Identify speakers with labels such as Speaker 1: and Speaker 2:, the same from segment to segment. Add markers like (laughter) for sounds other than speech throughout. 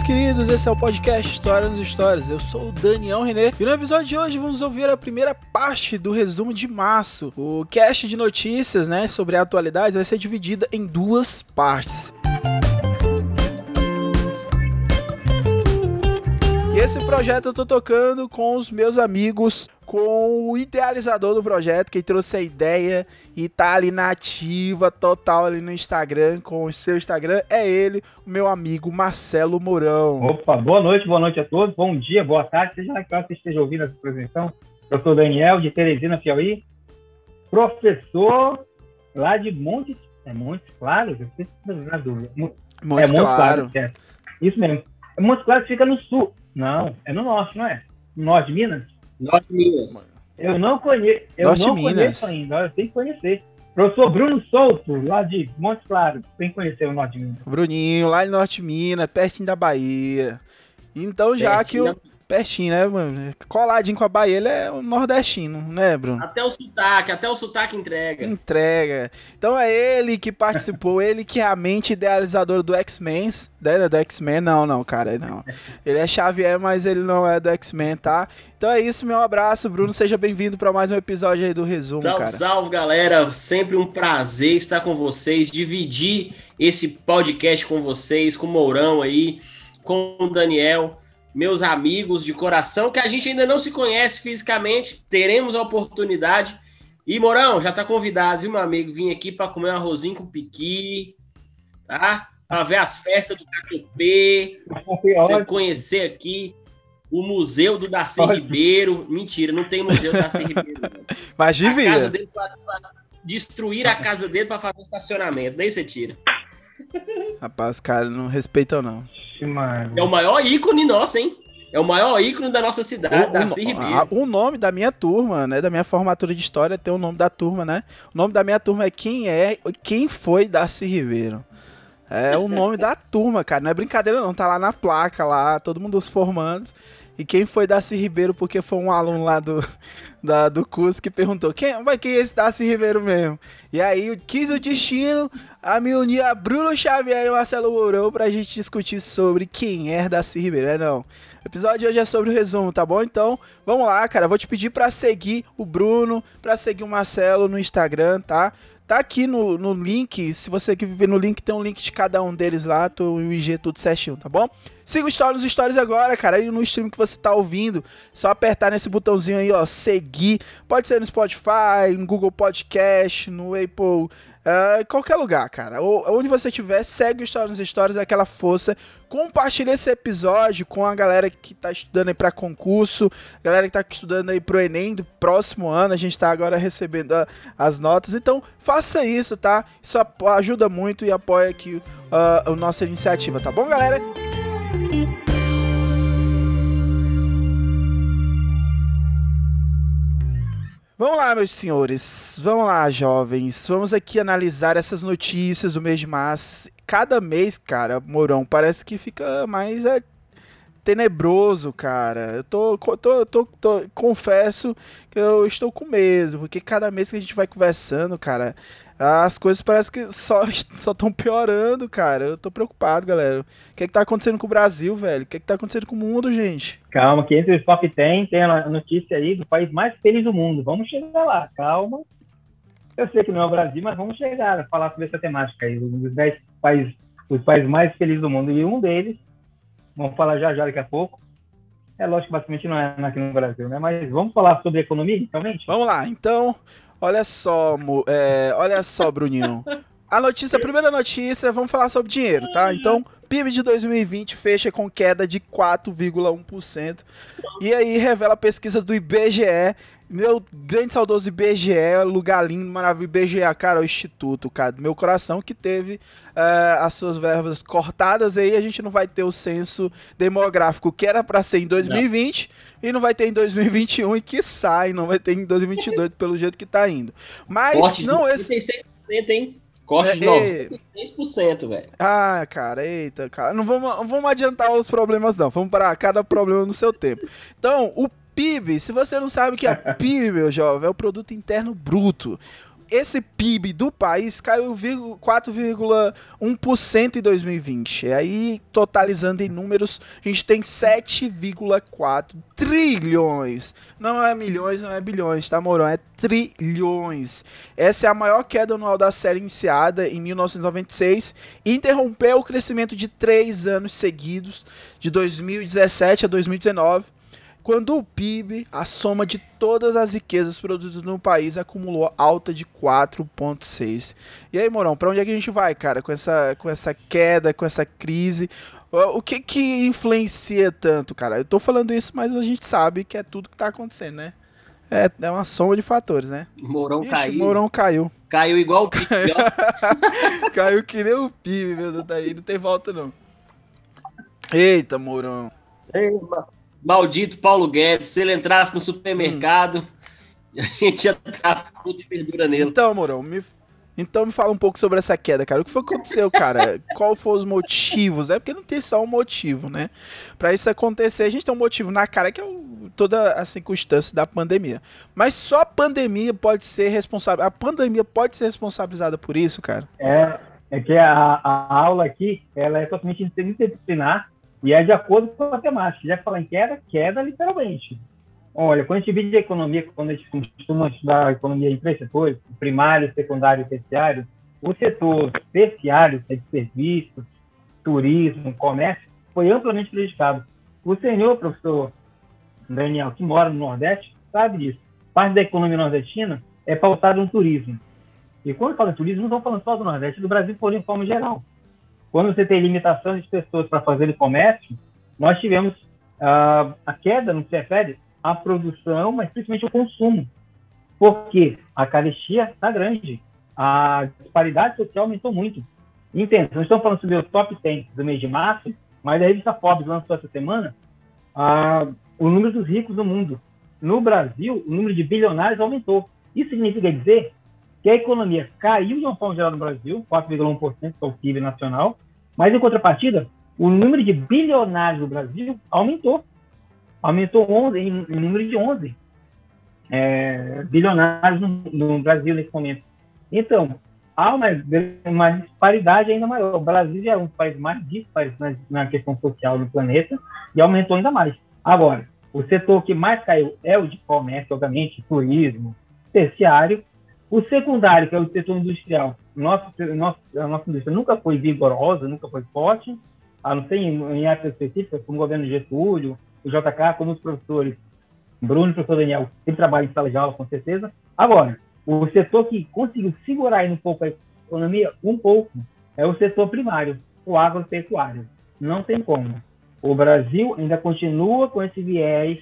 Speaker 1: Meus queridos, esse é o podcast História nos Histórias. Eu sou o Daniel René e no episódio de hoje vamos ouvir a primeira parte do resumo de março. O cast de notícias, né, sobre atualidades vai ser dividida em duas partes. E esse projeto eu tô tocando com os meus amigos, com o idealizador do projeto, quem trouxe a ideia e tá ali na ativa total ali no Instagram, com o seu Instagram, é ele, o meu amigo Marcelo Mourão.
Speaker 2: Opa, boa noite, boa noite a todos, bom dia, boa tarde, seja lá que você esteja ouvindo essa apresentação. Eu sou Daniel, de Teresina, Piauí, professor lá de Montes, é Montes Claros? Eu sei se na dúvida. Mo-
Speaker 1: Montes
Speaker 2: é Montes
Speaker 1: Claro.
Speaker 2: Claros, é. Isso mesmo. É Montes Claros fica no sul. Não, é no norte, não é? No norte de Minas?
Speaker 3: Norte Minas.
Speaker 2: Eu não conheço, eu
Speaker 1: Norte
Speaker 2: não
Speaker 1: Minas.
Speaker 2: conheço ainda, eu tenho que conhecer. Professor Bruno Souto, lá de Montes Claros, tem que conhecer o norte Minas.
Speaker 1: Bruninho, lá em Norte Minas, pertinho da Bahia. Então, já
Speaker 3: Pertinho
Speaker 1: que o. Pertinho, né, mano? Coladinho com a Bahia, ele é um nordestino, né, Bruno?
Speaker 3: Até o sotaque, até o sotaque entrega.
Speaker 1: Entrega. Então é ele que participou, (laughs) ele que é a mente idealizadora do X-Men. né, Do X-Men, não, não, cara, não. Ele é Xavier, mas ele não é do X-Men, tá? Então é isso, meu abraço, Bruno. Seja bem-vindo pra mais um episódio aí do resumo,
Speaker 3: Salve,
Speaker 1: cara.
Speaker 3: salve, galera. Sempre um prazer estar com vocês, dividir esse podcast com vocês, com o Mourão aí, com o Daniel, meus amigos de coração, que a gente ainda não se conhece fisicamente, teremos a oportunidade. E, Mourão, já tá convidado, viu, meu amigo? Vim aqui para comer um arrozinho com piqui, tá? Pra ver as festas do
Speaker 2: Foi (laughs)
Speaker 3: você conhecer aqui o museu do Darcy
Speaker 2: Ótimo.
Speaker 3: Ribeiro. Mentira, não tem museu do Darcy Ribeiro. não.
Speaker 1: Mas de
Speaker 3: A casa dele pra, pra destruir a casa dele para fazer estacionamento. Daí você tira.
Speaker 1: Rapaz, os caras não respeitam, não.
Speaker 2: Mano.
Speaker 3: É o maior ícone nosso, hein? É o maior ícone da nossa cidade,
Speaker 1: O,
Speaker 3: Darcy
Speaker 1: o,
Speaker 3: Ribeiro.
Speaker 1: a- o nome da minha turma, né? Da minha formatura de história tem o nome da turma, né? O nome da minha turma é quem é, quem foi Darcy Ribeiro. É o nome da turma, cara. Não é brincadeira, não. Tá lá na placa, lá, todo mundo os formandos. E quem foi Darcy Ribeiro, porque foi um aluno lá do, da- do curso que perguntou: quem vai quem é esse Darcy Ribeiro mesmo? E aí eu quis o destino a me unir a Bruno Xavier e Marcelo Mourão pra gente discutir sobre quem é Darcy Ribeiro. É não. O episódio de hoje é sobre o resumo, tá bom? Então, vamos lá, cara. Vou te pedir pra seguir o Bruno, pra seguir o Marcelo no Instagram, tá? Tá aqui no, no link. Se você que viver no link, tem um link de cada um deles lá, tô, o IG tudo certinho, tá bom? Siga o Stories nos Stories agora, cara. Aí no stream que você tá ouvindo, só apertar nesse botãozinho aí, ó, seguir. Pode ser no Spotify, no Google Podcast, no Apple, ah, qualquer lugar, cara. Ou, onde você estiver, segue o Stories nos Stories, é aquela força. Compartilha esse episódio com a galera que tá estudando aí pra concurso, galera que tá estudando aí pro Enem do próximo ano. A gente tá agora recebendo a- as notas. Então, faça isso, tá? Isso ajuda muito e apoia aqui ah, a nossa iniciativa, tá bom, galera? Vamos lá, meus senhores. Vamos lá, jovens. Vamos aqui analisar essas notícias do mês de março. Cada mês, cara, Mourão, parece que fica mais é, tenebroso, cara. Eu tô, tô, tô, tô- confesso que eu estou com medo, porque cada mês que a gente vai conversando, cara, as coisas parecem que só (laughs) só estão piorando, cara. Eu tô preocupado, galera. O que é que tá acontecendo com o Brasil, velho? O que é que tá acontecendo com o mundo, gente?
Speaker 2: Calma, que entre os top 10 tem a notícia aí do país mais feliz do mundo. Vamos chegar lá, calma. Eu sei que não é o Brasil, mas vamos chegar a falar sobre essa temática aí, um dos 10 países, os países mais felizes do mundo. E um deles, vamos falar já já daqui a pouco. É lógico que basicamente não é aqui no Brasil, né? Mas vamos falar sobre economia, realmente?
Speaker 1: Vamos lá, então, olha só, é, olha só, Bruninho. A notícia, a primeira notícia, vamos falar sobre dinheiro, tá? Então, PIB de 2020 fecha com queda de 4,1%. E aí revela a pesquisa do IBGE Meu grande saudoso IBGE, lugar lindo, maravilhoso. IBGE, cara, é o instituto, cara, do meu coração que teve uh, as suas verbas cortadas. Aí a gente não vai ter o censo demográfico que era para ser em 2020 não. e não vai ter em 2021 e que sai, não vai ter em 2022 pelo jeito que tá indo. Mas Corte não esse
Speaker 3: 36%, hein? Corte de é, 96%, velho.
Speaker 1: Ah, cara, eita, cara. Não vamos, não vamos adiantar os problemas, não. Vamos para cada problema no seu tempo. Então, o PIB, se você não sabe o que é PIB, meu jovem, é o produto interno bruto. Esse PIB do país caiu 4,1% em 2020. E aí, totalizando em números, a gente tem 7,4 trilhões. Não é milhões, não é bilhões, tá, Morão? É trilhões. Essa é a maior queda anual da série iniciada em 1996 e interrompeu o crescimento de três anos seguidos, de 2017 a 2019 quando o PIB, a soma de todas as riquezas produzidas no país, acumulou alta de 4,6. E aí, Morão, para onde é que a gente vai, cara, com essa, com essa queda, com essa crise? O que que influencia tanto, cara? Eu tô falando isso, mas a gente sabe que é tudo que tá acontecendo, né? É, é uma soma de fatores, né?
Speaker 3: Morão Ixi, caiu.
Speaker 1: Morão caiu.
Speaker 3: Caiu igual o PIB. (laughs)
Speaker 1: caiu que nem o PIB, meu Deus, tá aí, não tem volta não. Eita, Mourão.
Speaker 3: Ei, mano. Maldito Paulo Guedes, se ele entrasse no supermercado, hum. (laughs) a gente ia estar fruta e verdura nele.
Speaker 1: Então, Morão, me, então me fala um pouco sobre essa queda, cara. O que foi que aconteceu, cara? (laughs) Qual foram os motivos, né? Porque não tem só um motivo, né? Para isso acontecer, a gente tem um motivo na cara que é o, toda a circunstância da pandemia. Mas só a pandemia pode ser responsável. A pandemia pode ser responsabilizada por isso, cara?
Speaker 2: É, é que a, a aula aqui, ela é totalmente interdisciplinar e é de acordo com a matemática. Já que fala em queda, queda literalmente. Olha, quando a gente divide a economia, quando a gente costuma estudar a economia em três setores, primário, secundário e terciário, o setor terciário, que é de serviços, turismo, comércio, foi amplamente prejudicado. O senhor, professor Daniel, que mora no Nordeste, sabe disso. Parte da economia nordestina é pautada no turismo. E quando fala em turismo, não estamos falando só do Nordeste, do Brasil, por de forma geral. Quando você tem limitação de pessoas para fazer comércio, nós tivemos uh, a queda no que se refere à produção, mas principalmente ao consumo. Porque a carestia está grande, a disparidade social aumentou muito. Entenda, nós estamos falando sobre o top 10 do mês de março, mas a revista Forbes lançou essa semana uh, o número dos ricos do mundo. No Brasil, o número de bilionários aumentou. Isso significa dizer que a economia caiu de uma forma geral no Brasil, 4,1% que é o PIB nacional, mas em contrapartida, o número de bilionários no Brasil aumentou. Aumentou 11, em, em número de 11 é, bilionários no, no, Brasil nesse momento. Então, há uma, uma, disparidade ainda maior. O Brasil já é um dos países mais dispares na, na questão social do planeta e aumentou ainda mais. Agora, o setor que mais caiu é o de comércio, obviamente, turismo, terciário, o secundário, que é o setor industrial, nosso, nosso, a nossa indústria nunca foi vigorosa, nunca foi forte, a não ser em, em áreas específicas, como o governo Getúlio, o JK, como os professores Bruno e o professor Daniel, sempre trabalham em sala de aula, com certeza. Agora, o setor que conseguiu segurar aí um pouco a economia, um pouco, é o setor primário, o agropecuário. Não tem como. O Brasil ainda continua com esse viés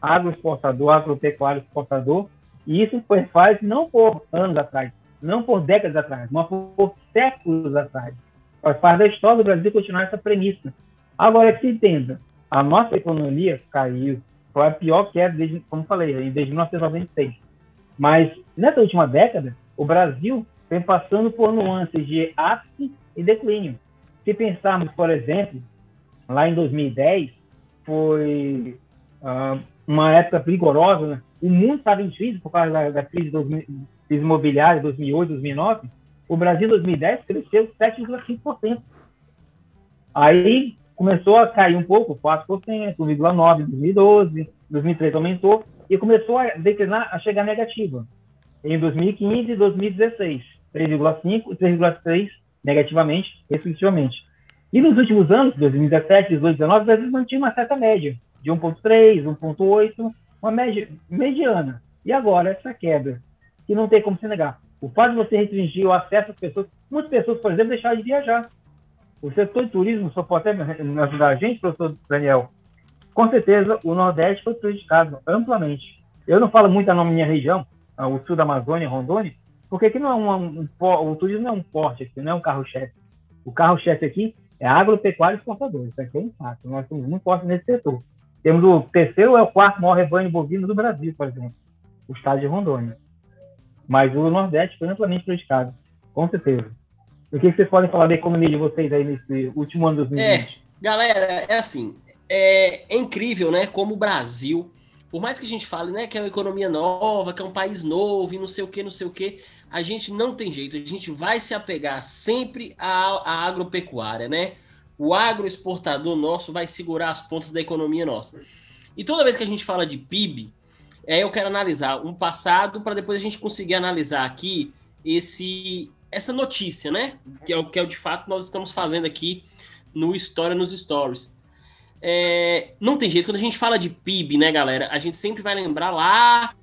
Speaker 2: agroexportador, agropecuário exportador, e isso foi faz não por anos atrás, não por décadas atrás, mas por séculos atrás. Faz parte da história do Brasil continuar essa premissa. Agora que se entenda, a nossa economia caiu, foi a pior queda, desde, como falei, desde 1996. Mas nessa última década, o Brasil vem passando por nuances de ápice e declínio. Se pensarmos, por exemplo, lá em 2010, foi uh, uma época rigorosa, né? O mundo estava em crise por causa da, da crise, crise imobiliária 2008, 2009, o Brasil em 2010 cresceu 7,5%. Aí começou a cair um pouco, 4%, 1,9% em 2012, 2013 aumentou, e começou a declinar, a chegar negativa. Em 2015 e 2016, 3,5% e 3,3% negativamente, respectivamente. E nos últimos anos, 2017, 2018, 2019, o Brasil mantinha uma certa média, de 1,3%, 1,8%, uma média mediana. E agora, essa queda, que não tem como se negar. O fato de você restringir o acesso às pessoas, muitas pessoas, por exemplo, deixaram de viajar. O setor de turismo, só pode até ajudar a gente, professor Daniel. Com certeza, o Nordeste foi prejudicado amplamente. Eu não falo muito a nome da minha região, o sul da Amazônia, Rondônia, porque aqui não é um, um, o turismo não é um porte aqui, não é um carro-chefe. O carro-chefe aqui é agropecuário exportador. Isso aqui é um fato. Nós somos muito fortes nesse setor. Temos o terceiro é o quarto maior rebanho bovino do Brasil, por exemplo, o estado de Rondônia. Mas o Nordeste foi amplamente prejudicado, com certeza. O que vocês podem falar da economia de vocês aí nesse último ano de 2020?
Speaker 3: É, galera, é assim, é, é incrível, né, como o Brasil, por mais que a gente fale, né, que é uma economia nova, que é um país novo e não sei o que, não sei o que, a gente não tem jeito, a gente vai se apegar sempre à, à agropecuária, né? O agroexportador nosso vai segurar as pontas da economia nossa. E toda vez que a gente fala de PIB, é, eu quero analisar um passado para depois a gente conseguir analisar aqui esse essa notícia, né? Que é o que é o de fato nós estamos fazendo aqui no História nos Stories. É, não tem jeito, quando a gente fala de PIB, né, galera? A gente sempre vai lembrar lá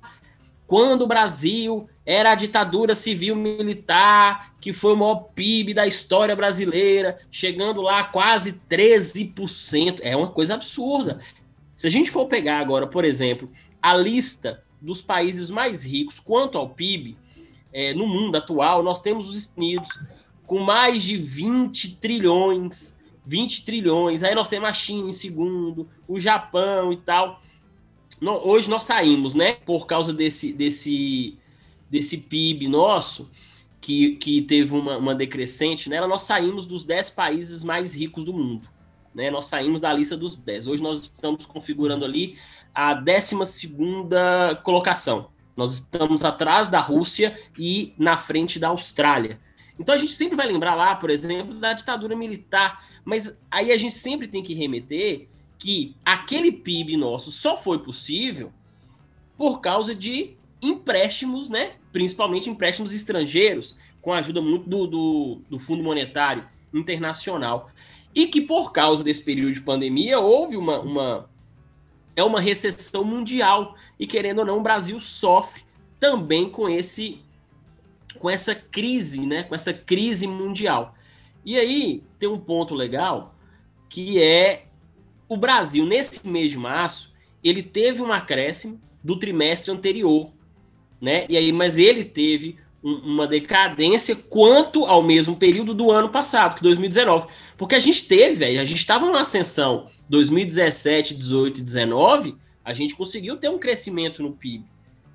Speaker 3: quando o Brasil era a ditadura civil militar, que foi o maior PIB da história brasileira, chegando lá a quase 13%. É uma coisa absurda. Se a gente for pegar agora, por exemplo, a lista dos países mais ricos quanto ao PIB é, no mundo atual, nós temos os Estados Unidos com mais de 20 trilhões, 20 trilhões. Aí nós temos a China em segundo, o Japão e tal hoje nós saímos, né? Por causa desse, desse, desse PIB nosso, que, que teve uma, uma decrescente nela, nós saímos dos 10 países mais ricos do mundo. Né? Nós saímos da lista dos 10. Hoje nós estamos configurando ali a 12 colocação. Nós estamos atrás da Rússia e na frente da Austrália. Então a gente sempre vai lembrar lá, por exemplo, da ditadura militar, mas aí a gente sempre tem que remeter que aquele PIB nosso só foi possível por causa de empréstimos, né? Principalmente empréstimos estrangeiros, com a ajuda muito do, do, do Fundo Monetário Internacional. E que por causa desse período de pandemia houve uma, uma, é uma recessão mundial. E querendo ou não, o Brasil sofre também com esse com essa crise, né? Com essa crise mundial. E aí tem um ponto legal que é o Brasil, nesse mês de março, ele teve um acréscimo do trimestre anterior, né? E aí, mas ele teve um, uma decadência quanto ao mesmo período do ano passado, que 2019. Porque a gente teve, velho, a gente estava numa ascensão 2017, 18 e 19, a gente conseguiu ter um crescimento no PIB.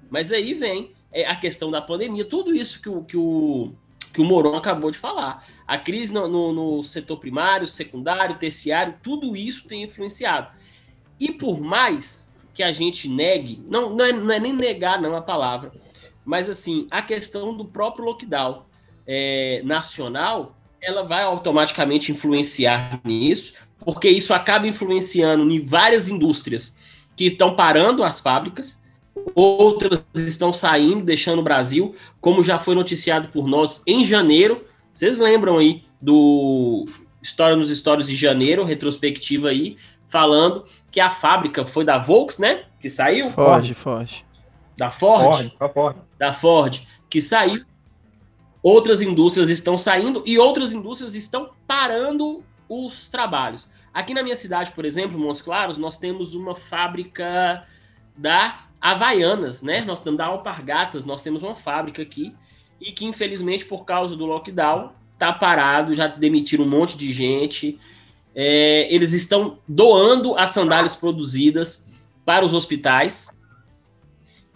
Speaker 3: Mas aí vem é, a questão da pandemia, tudo isso que o, que o, que o Moron acabou de falar. A crise no, no, no, setor primário, secundário, terciário, tudo isso tem influenciado. E por mais que a gente negue, não, não, é, não é nem negar não a palavra, mas assim, a questão do próprio lockdown é, nacional, ela vai automaticamente influenciar nisso, porque isso acaba influenciando em várias indústrias que estão parando as fábricas, outras estão saindo, deixando o Brasil, como já foi noticiado por nós em janeiro, vocês lembram aí do História nos Stories de janeiro, retrospectiva aí, falando que a fábrica foi da Volks, né? Que saiu?
Speaker 1: Ford, Ford.
Speaker 3: Da Ford?
Speaker 2: Ford, Ford.
Speaker 3: Da Ford, que saiu. Outras indústrias estão saindo e outras indústrias estão parando os trabalhos. Aqui na minha cidade, por exemplo, Montes Claros, nós temos uma fábrica da Havaianas, né? Nós temos da Alpargatas, nós temos uma fábrica aqui e que infelizmente por causa do lockdown tá parado, já demitiram um monte de gente. É, eles estão doando as sandálias produzidas para os hospitais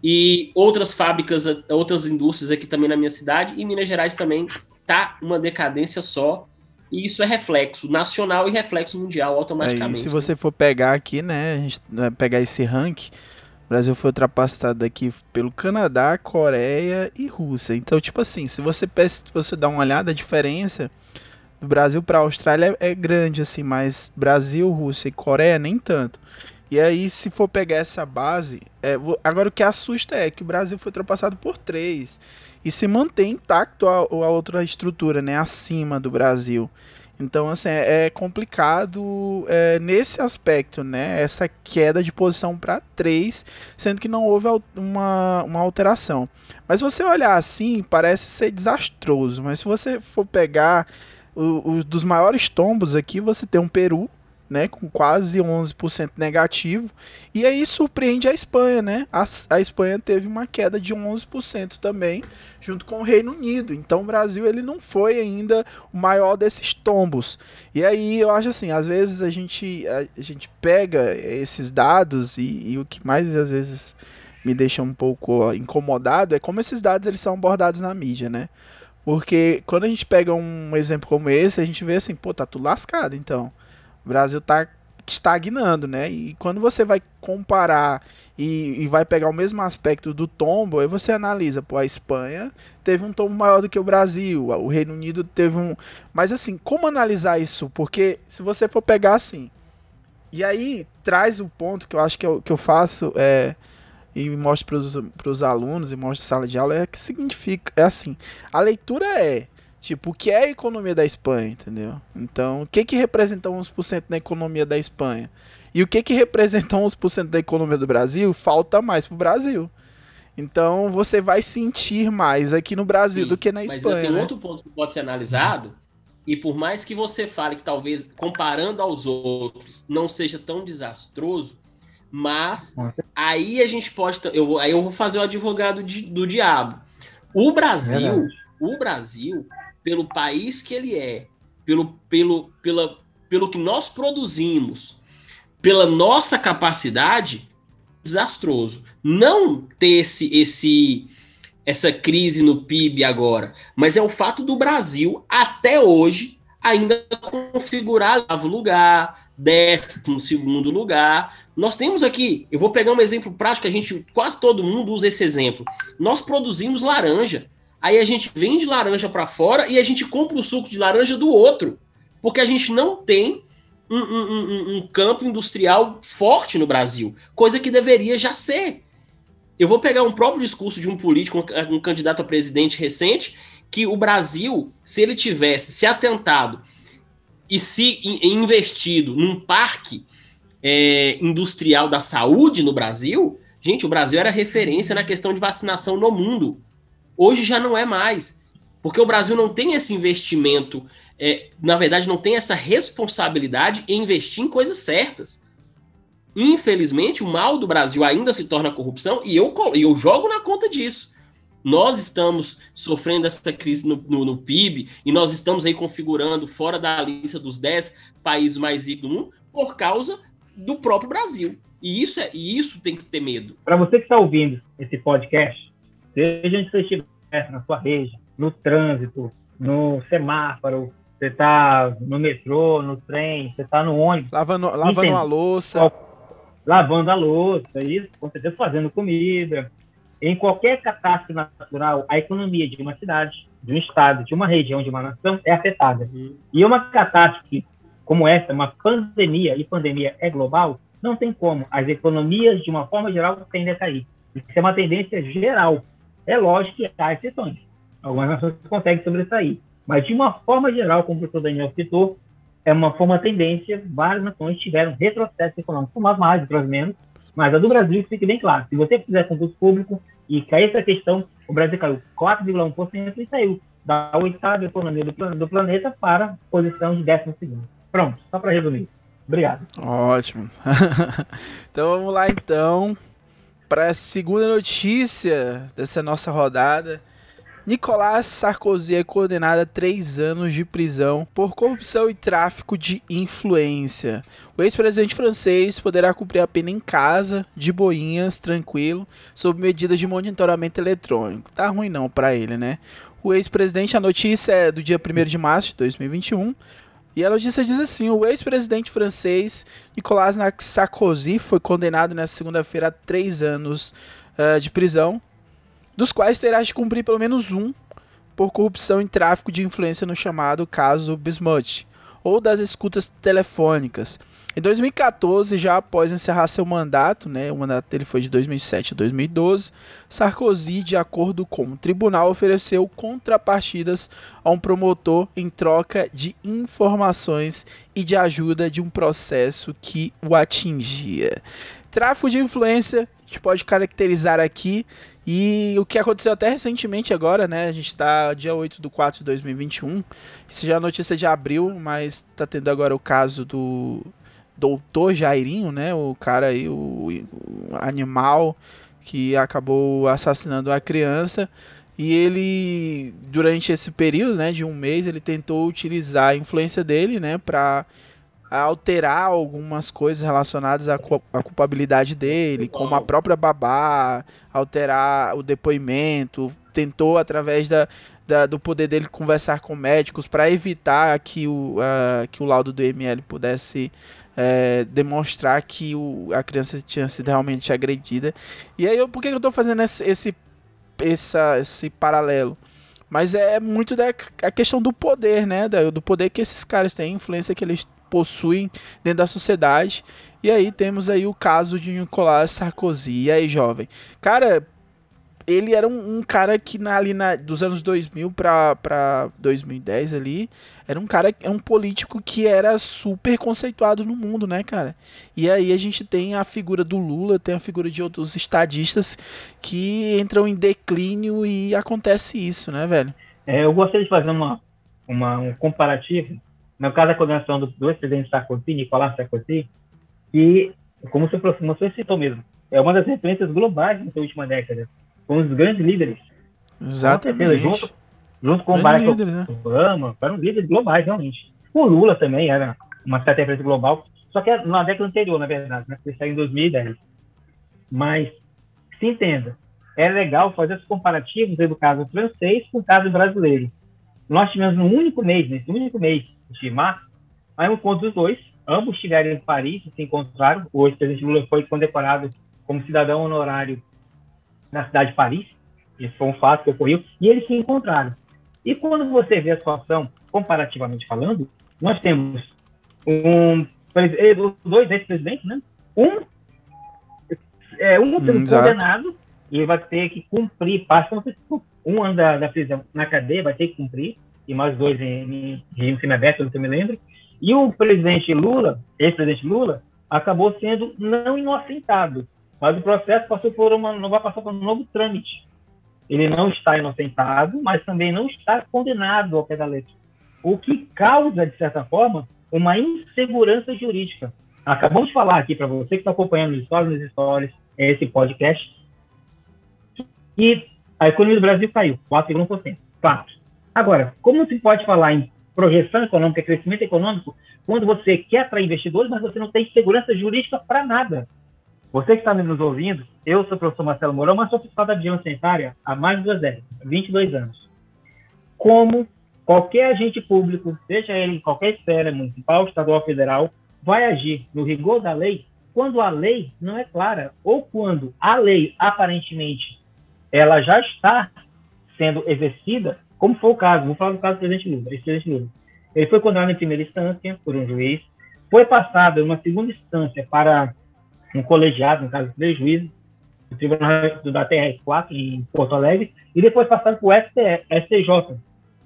Speaker 3: e outras fábricas, outras indústrias aqui também na minha cidade e Minas Gerais também tá uma decadência só. E isso é reflexo nacional e reflexo mundial automaticamente.
Speaker 1: É, e se você for pegar aqui, né, a gente né, pegar esse ranking, o Brasil foi ultrapassado aqui pelo Canadá, Coreia e Rússia. Então, tipo assim, se você, se você dá uma olhada, a diferença do Brasil para a Austrália é, é grande, assim, mas Brasil, Rússia e Coreia nem tanto. E aí, se for pegar essa base, é, agora o que assusta é que o Brasil foi ultrapassado por três e se mantém intacto a, a outra estrutura, né, acima do Brasil. Então, assim, é, é complicado é, nesse aspecto, né? Essa queda de posição para 3, sendo que não houve uma, uma alteração. Mas se você olhar assim, parece ser desastroso. Mas se você for pegar os dos maiores tombos aqui, você tem um Peru, né, com quase 11% negativo. E aí surpreende a Espanha, né? A, a Espanha teve uma queda de 11% também, junto com o Reino Unido. Então o Brasil ele não foi ainda o maior desses tombos. E aí eu acho assim, às vezes a gente, a, a gente pega esses dados e, e o que mais às vezes me deixa um pouco incomodado é como esses dados eles são abordados na mídia, né? Porque quando a gente pega um exemplo como esse, a gente vê assim, pô, tá tudo lascado, então. O Brasil tá estagnando, né? E quando você vai comparar e, e, vai pegar o mesmo aspecto do tombo, aí você analisa, pô, a Espanha teve um tombo maior do que o Brasil, o Reino Unido teve um. Mas assim, como analisar isso? Porque se você for pegar assim. E aí traz o ponto que eu acho que eu, que eu faço. É, e mostro para os alunos e mostro sala de aula é que significa é assim a leitura é tipo o que é a economia da Espanha entendeu? Então o que que representa 11% da economia da Espanha? E o que que representa 11% da economia do Brasil? Falta mais para o Brasil. Então você vai sentir mais aqui no Brasil Sim, do que na Espanha
Speaker 3: mas tem
Speaker 1: né?
Speaker 3: outro ponto que pode ser analisado e por mais que você fale que talvez comparando aos outros não seja tão desastroso mas aí a gente pode. Eu, aí eu vou fazer o advogado de, do diabo. O Brasil, o Brasil, pelo país que ele é, pelo, pelo, pela, pelo que nós produzimos, pela nossa capacidade, desastroso. Não ter esse, esse, essa crise no PIB agora, mas é o fato do Brasil, até hoje, ainda configurar o lugar, décimo segundo lugar, nós temos aqui, eu vou pegar um exemplo prático, a gente quase todo mundo usa esse exemplo. Nós produzimos laranja. Aí a gente vende laranja para fora e a gente compra o suco de laranja do outro, porque a gente não tem um, um, um, um campo industrial forte no Brasil, coisa que deveria já ser. Eu vou pegar um próprio discurso de um político, um candidato a presidente recente, que o Brasil, se ele tivesse se atentado e se investido num parque é, industrial da saúde no Brasil, gente, o Brasil era referência na questão de vacinação no mundo. Hoje já não é mais. Porque o Brasil não tem esse investimento, é, na verdade, não tem essa responsabilidade em investir em coisas certas. Infelizmente, o mal do Brasil ainda se torna corrupção e eu, eu jogo na conta disso. Nós estamos sofrendo essa crise no, no, no, PIB e nós estamos aí configurando fora da lista dos 10 países mais ricos do mundo por causa do próprio Brasil. E isso, é, e isso tem que ter medo.
Speaker 2: Para você que está ouvindo esse podcast, seja onde você estiver, na sua rede, no trânsito, no semáforo, você está no metrô, no trem, você está no ônibus.
Speaker 1: Lavando, lavando a louça.
Speaker 2: Lavando a louça, isso, com certeza fazendo comida. Em qualquer catástrofe natural, a economia de uma cidade, de um estado, de uma região, de uma nação é afetada. Uhum. E uma catástrofe como essa, uma pandemia, e pandemia é global, não tem como. As economias, de uma forma geral, tendem a cair. Isso é uma tendência geral. É lógico que há exceções. Algumas nações conseguem sobressair. Mas, de uma forma geral, como o professor Daniel citou, é uma, foi uma tendência, várias nações tiveram retrocesso econômico, umas mais, outras menos, mas a do Brasil fique bem claro. Se você fizer concurso público e cair essa questão, o Brasil caiu 4,1% e saiu da oitava economia do, do planeta para a posição de décimo segundo. Pronto, só para resumir. Obrigado.
Speaker 1: Ótimo. (laughs) então vamos lá então para a segunda notícia dessa nossa rodada. Nicolas Sarkozy é condenado a três anos de prisão por corrupção e tráfico de influência. O ex-presidente francês poderá cumprir a pena em casa, de boinhas, tranquilo, sob medidas de monitoramento eletrônico. Tá ruim não para ele, né? O ex-presidente, a notícia é do dia 1 de março de 2021. E a notícia diz assim: o ex-presidente francês Nicolas Sarkozy foi condenado nesta segunda-feira a três anos uh, de prisão, dos quais terá de cumprir pelo menos um por corrupção e tráfico de influência no chamado caso Bismuth, ou das escutas telefônicas. Em 2014, já após encerrar seu mandato, né, o mandato dele foi de 2007 a 2012, Sarkozy, de acordo com o tribunal, ofereceu contrapartidas a um promotor em troca de informações e de ajuda de um processo que o atingia. Tráfico de influência, a gente pode caracterizar aqui e o que aconteceu até recentemente agora, né? A gente está dia 8 de 4 de 2021. Isso já é notícia de abril, mas está tendo agora o caso do doutor Jairinho, né? O cara aí, o, o animal que acabou assassinando a criança. E ele, durante esse período, né, de um mês, ele tentou utilizar a influência dele, né, para alterar algumas coisas relacionadas à, à culpabilidade dele, como a própria babá, alterar o depoimento, tentou através da, da, do poder dele conversar com médicos para evitar que o, uh, que o laudo do ML pudesse é, demonstrar que o, a criança tinha sido realmente agredida. E aí, eu, por que eu estou fazendo esse, esse, essa, esse paralelo? Mas é muito da a questão do poder, né? Do poder que esses caras têm, influência que eles possuem dentro da sociedade. E aí temos aí o caso de Nicolas Sarkozy. E aí, jovem? Cara, ele era um, um, cara que na, ali na, dos anos 2000 para 2010 ali, era um cara, é um político que era super conceituado no mundo, né, cara? E aí a gente tem a figura do Lula, tem a figura de outros estadistas que entram em declínio e acontece isso, né, velho?
Speaker 2: É, eu gostaria de fazer uma, uma, um comparativo, no caso da condenação do, do ex-presidente Sarkozy, Nicolas Sarkozy, que, como você, como você citou mesmo, é uma das referências globais nessa última década com os grandes líderes.
Speaker 1: Exatamente.
Speaker 2: junto, junto com o Barack né? Obama, né? foram líderes globais, realmente. O Lula também era uma certa referência global, só que é na década anterior, na verdade, né? Ele saiu em 2010. Mas, se entenda, é legal fazer os comparativos do caso francês com o caso brasileiro. Nós tivemos um único mês, nesse único mês de março, aí um encontro dos dois, ambos estiveram em Paris, se encontraram, o ex-presidente Lula foi condecorado como cidadão honorário na cidade de Paris. Isso foi um fato que ocorreu. E eles se encontraram. E quando você vê a situação, comparativamente falando, nós temos um, dois ex-presidentes, né? Um, é, um sendo hum, condenado e vai ter que cumprir, passa um ano da, da, prisão na cadeia, vai ter que cumprir, e mais dois em, em regime semiaberto, se eu me lembro. E o presidente Lula, ex-presidente Lula, acabou sendo não inocentado, mas o processo passou por uma, não vai passar por um novo trâmite. Ele não está inocentado, mas também não está condenado ao pé da letra. O que causa, de certa forma, uma insegurança jurídica. Acabamos de falar aqui para você que está acompanhando os stories, nos stories, esse podcast, que a economia do Brasil caiu 4,1%. Fato. Agora, como se pode falar em projeção econômica, crescimento econômico, quando você quer atrair investidores, mas você não tem segurança jurídica para nada? Você que está nos ouvindo, eu sou o professor Marcelo Mourão, mas sou fiscal da vigilância sanitária há mais de duas décadas, 22 anos. Como qualquer agente público, seja ele em qualquer esfera, municipal, estadual, federal, vai agir no rigor da lei quando a lei não é clara ou quando a lei aparentemente ela já está sendo exercida, como foi o caso, vou falar do caso do presidente Lula, presidente Lula. Ele foi condenado em primeira instância por um juiz, foi passado em uma segunda instância para um colegiado, no caso, três juízes, do Tribunal da TR4 em Porto Alegre, e depois passaram para o STJ.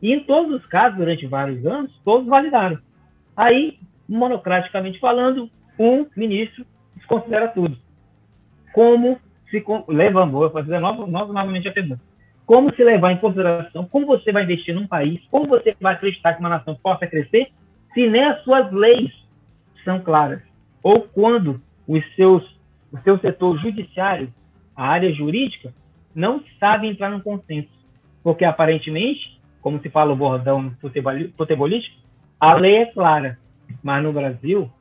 Speaker 2: E em todos os casos, durante vários anos, todos validaram. Aí, monocraticamente falando, um ministro desconsidera tudo. Como se leva, vou fazer novamente a pergunta. Como se levar em consideração como você vai investir num país, como você vai acreditar que uma nação possa crescer, se nem as suas leis são claras? Ou quando os seus, o seu setor judiciário, a área jurídica, não sabe entrar num consenso. Porque, aparentemente, como se fala o bordão futebolístico, a lei é clara. Mas no Brasil,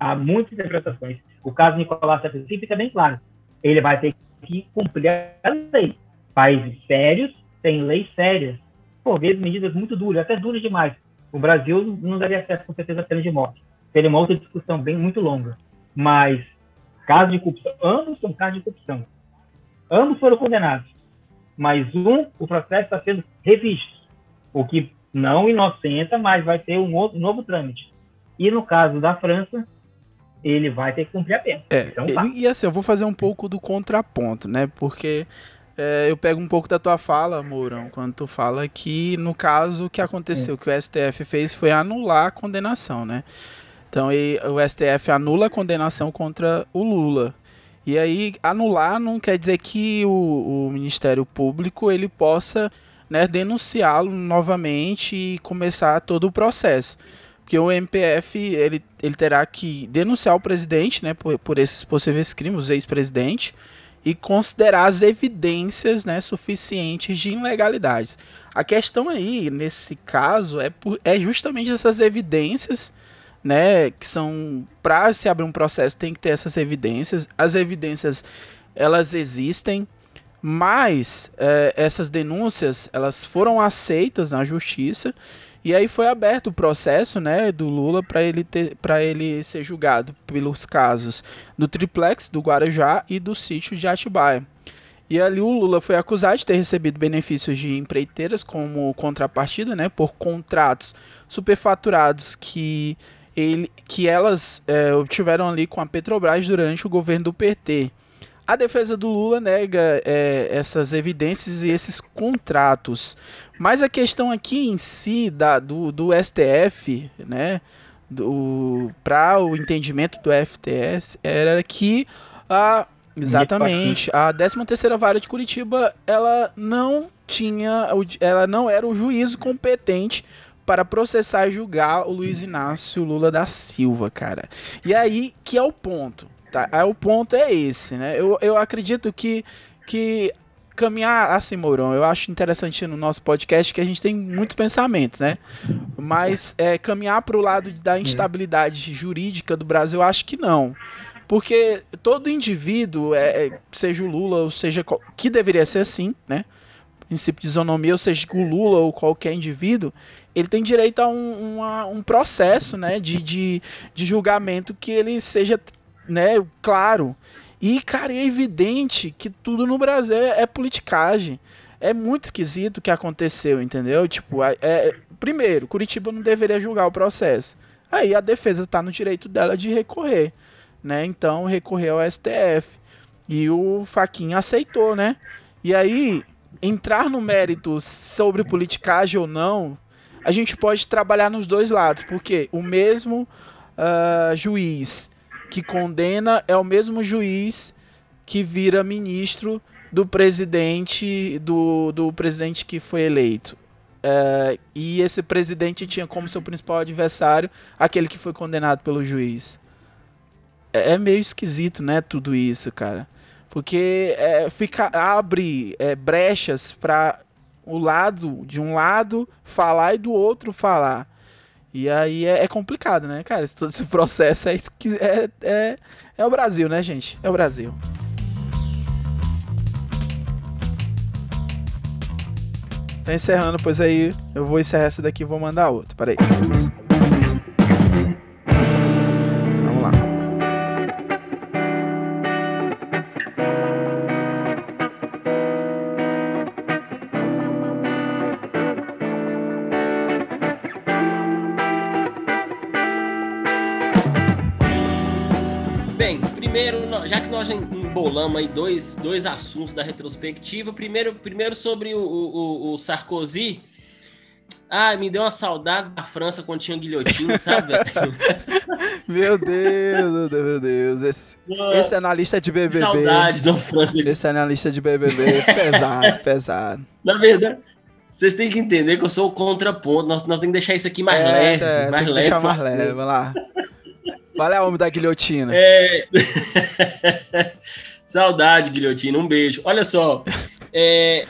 Speaker 2: há muitas interpretações. O caso Nicolás Sarkozy fica bem claro. Ele vai ter que cumprir a lei. Países sérios têm leis sérias. Por vezes, medidas muito duras, até duras demais. O Brasil não daria acesso, com certeza, à pena de morte. Seria uma outra discussão bem muito longa. Mas caso de corrupção, ambos são casos de corrupção. Ambos foram condenados. Mas um, o processo está sendo revisto, o que não inocenta, mas vai ter um outro novo trâmite. E no caso da França, ele vai ter que cumprir a pena.
Speaker 1: É, então, tá. e assim, eu vou fazer um pouco do contraponto, né? Porque é, eu pego um pouco da tua fala, Mourão, quando tu fala que no caso o que aconteceu, que o STF fez foi anular a condenação, né? Então e, o STF anula a condenação contra o Lula. E aí anular não quer dizer que o, o Ministério Público ele possa né, denunciá-lo novamente e começar todo o processo. Porque o MPF ele, ele terá que denunciar o presidente, né, por, por esses possíveis crimes, o ex-presidente, e considerar as evidências, né, suficientes de ilegalidades. A questão aí, nesse caso, é, por, é justamente essas evidências, né, que são para se abrir um processo tem que ter essas evidências. As evidências elas existem, mas é, essas denúncias elas foram aceitas na justiça e aí foi aberto o processo, né, do Lula para ele ter, para ele ser julgado pelos casos do triplex do Guarujá e do sítio de Atibaia. E ali o Lula foi acusado de ter recebido benefícios de empreiteiras como contrapartida, né, por contratos superfaturados que ele, que elas é, obtiveram ali com a Petrobras durante o governo do PT. A defesa do Lula nega é, essas evidências e esses contratos. Mas a questão aqui em si da, do, do STF, né, para o entendimento do FTS, era que a exatamente a 13ª vara de Curitiba, ela não tinha, ela não era o juízo competente para processar e julgar o Luiz Inácio Lula da Silva, cara. E aí que é o ponto, tá? Aí o ponto é esse, né? Eu, eu acredito que que caminhar assim, Mourão, eu acho interessante no nosso podcast que a gente tem muitos pensamentos, né? Mas é, caminhar para o lado da instabilidade jurídica do Brasil, eu acho que não. Porque todo indivíduo, é, é seja o Lula, ou seja, que deveria ser assim, né? Princípio de isonomia, ou seja, o Lula ou qualquer indivíduo, ele tem direito a um, uma, um processo né, de, de, de julgamento que ele seja né, claro. E, cara, é evidente que tudo no Brasil é, é politicagem. É muito esquisito o que aconteceu, entendeu? Tipo, é, é, primeiro, Curitiba não deveria julgar o processo. Aí a defesa está no direito dela de recorrer, né? Então, recorreu ao STF. E o Faquinha aceitou, né? E aí, entrar no mérito sobre politicagem ou não, a gente pode trabalhar nos dois lados, porque o mesmo uh, juiz que condena é o mesmo juiz que vira ministro do presidente do, do presidente que foi eleito. Uh, e esse presidente tinha como seu principal adversário aquele que foi condenado pelo juiz. É, é meio esquisito, né? Tudo isso, cara. Porque é, fica, abre é, brechas para o lado, de um lado falar e do outro falar. E aí é, é complicado, né, cara? Esse, todo esse (laughs) processo é, é, é, é o Brasil, né, gente? É o Brasil. Tá encerrando, pois aí eu vou encerrar essa daqui e vou mandar outra. Peraí.
Speaker 3: Nós embolamos aí dois, dois assuntos da retrospectiva, primeiro, primeiro sobre o, o, o Sarkozy. Ah, me deu uma saudade da França quando tinha guilhotina, sabe? (laughs)
Speaker 1: meu Deus, meu Deus. Esse, esse analista de BBB.
Speaker 3: Saudade da França.
Speaker 1: Esse analista de BBB, pesado, (laughs) pesado.
Speaker 3: Na verdade, vocês têm que entender que eu sou o contraponto. Nós, nós temos que deixar isso aqui mais é, leve. É, mais leve.
Speaker 1: Deixar mais leve, vamos lá. Qual é a homem da guilhotina?
Speaker 3: É... (laughs) Saudade, guilhotina. Um beijo. Olha só. É...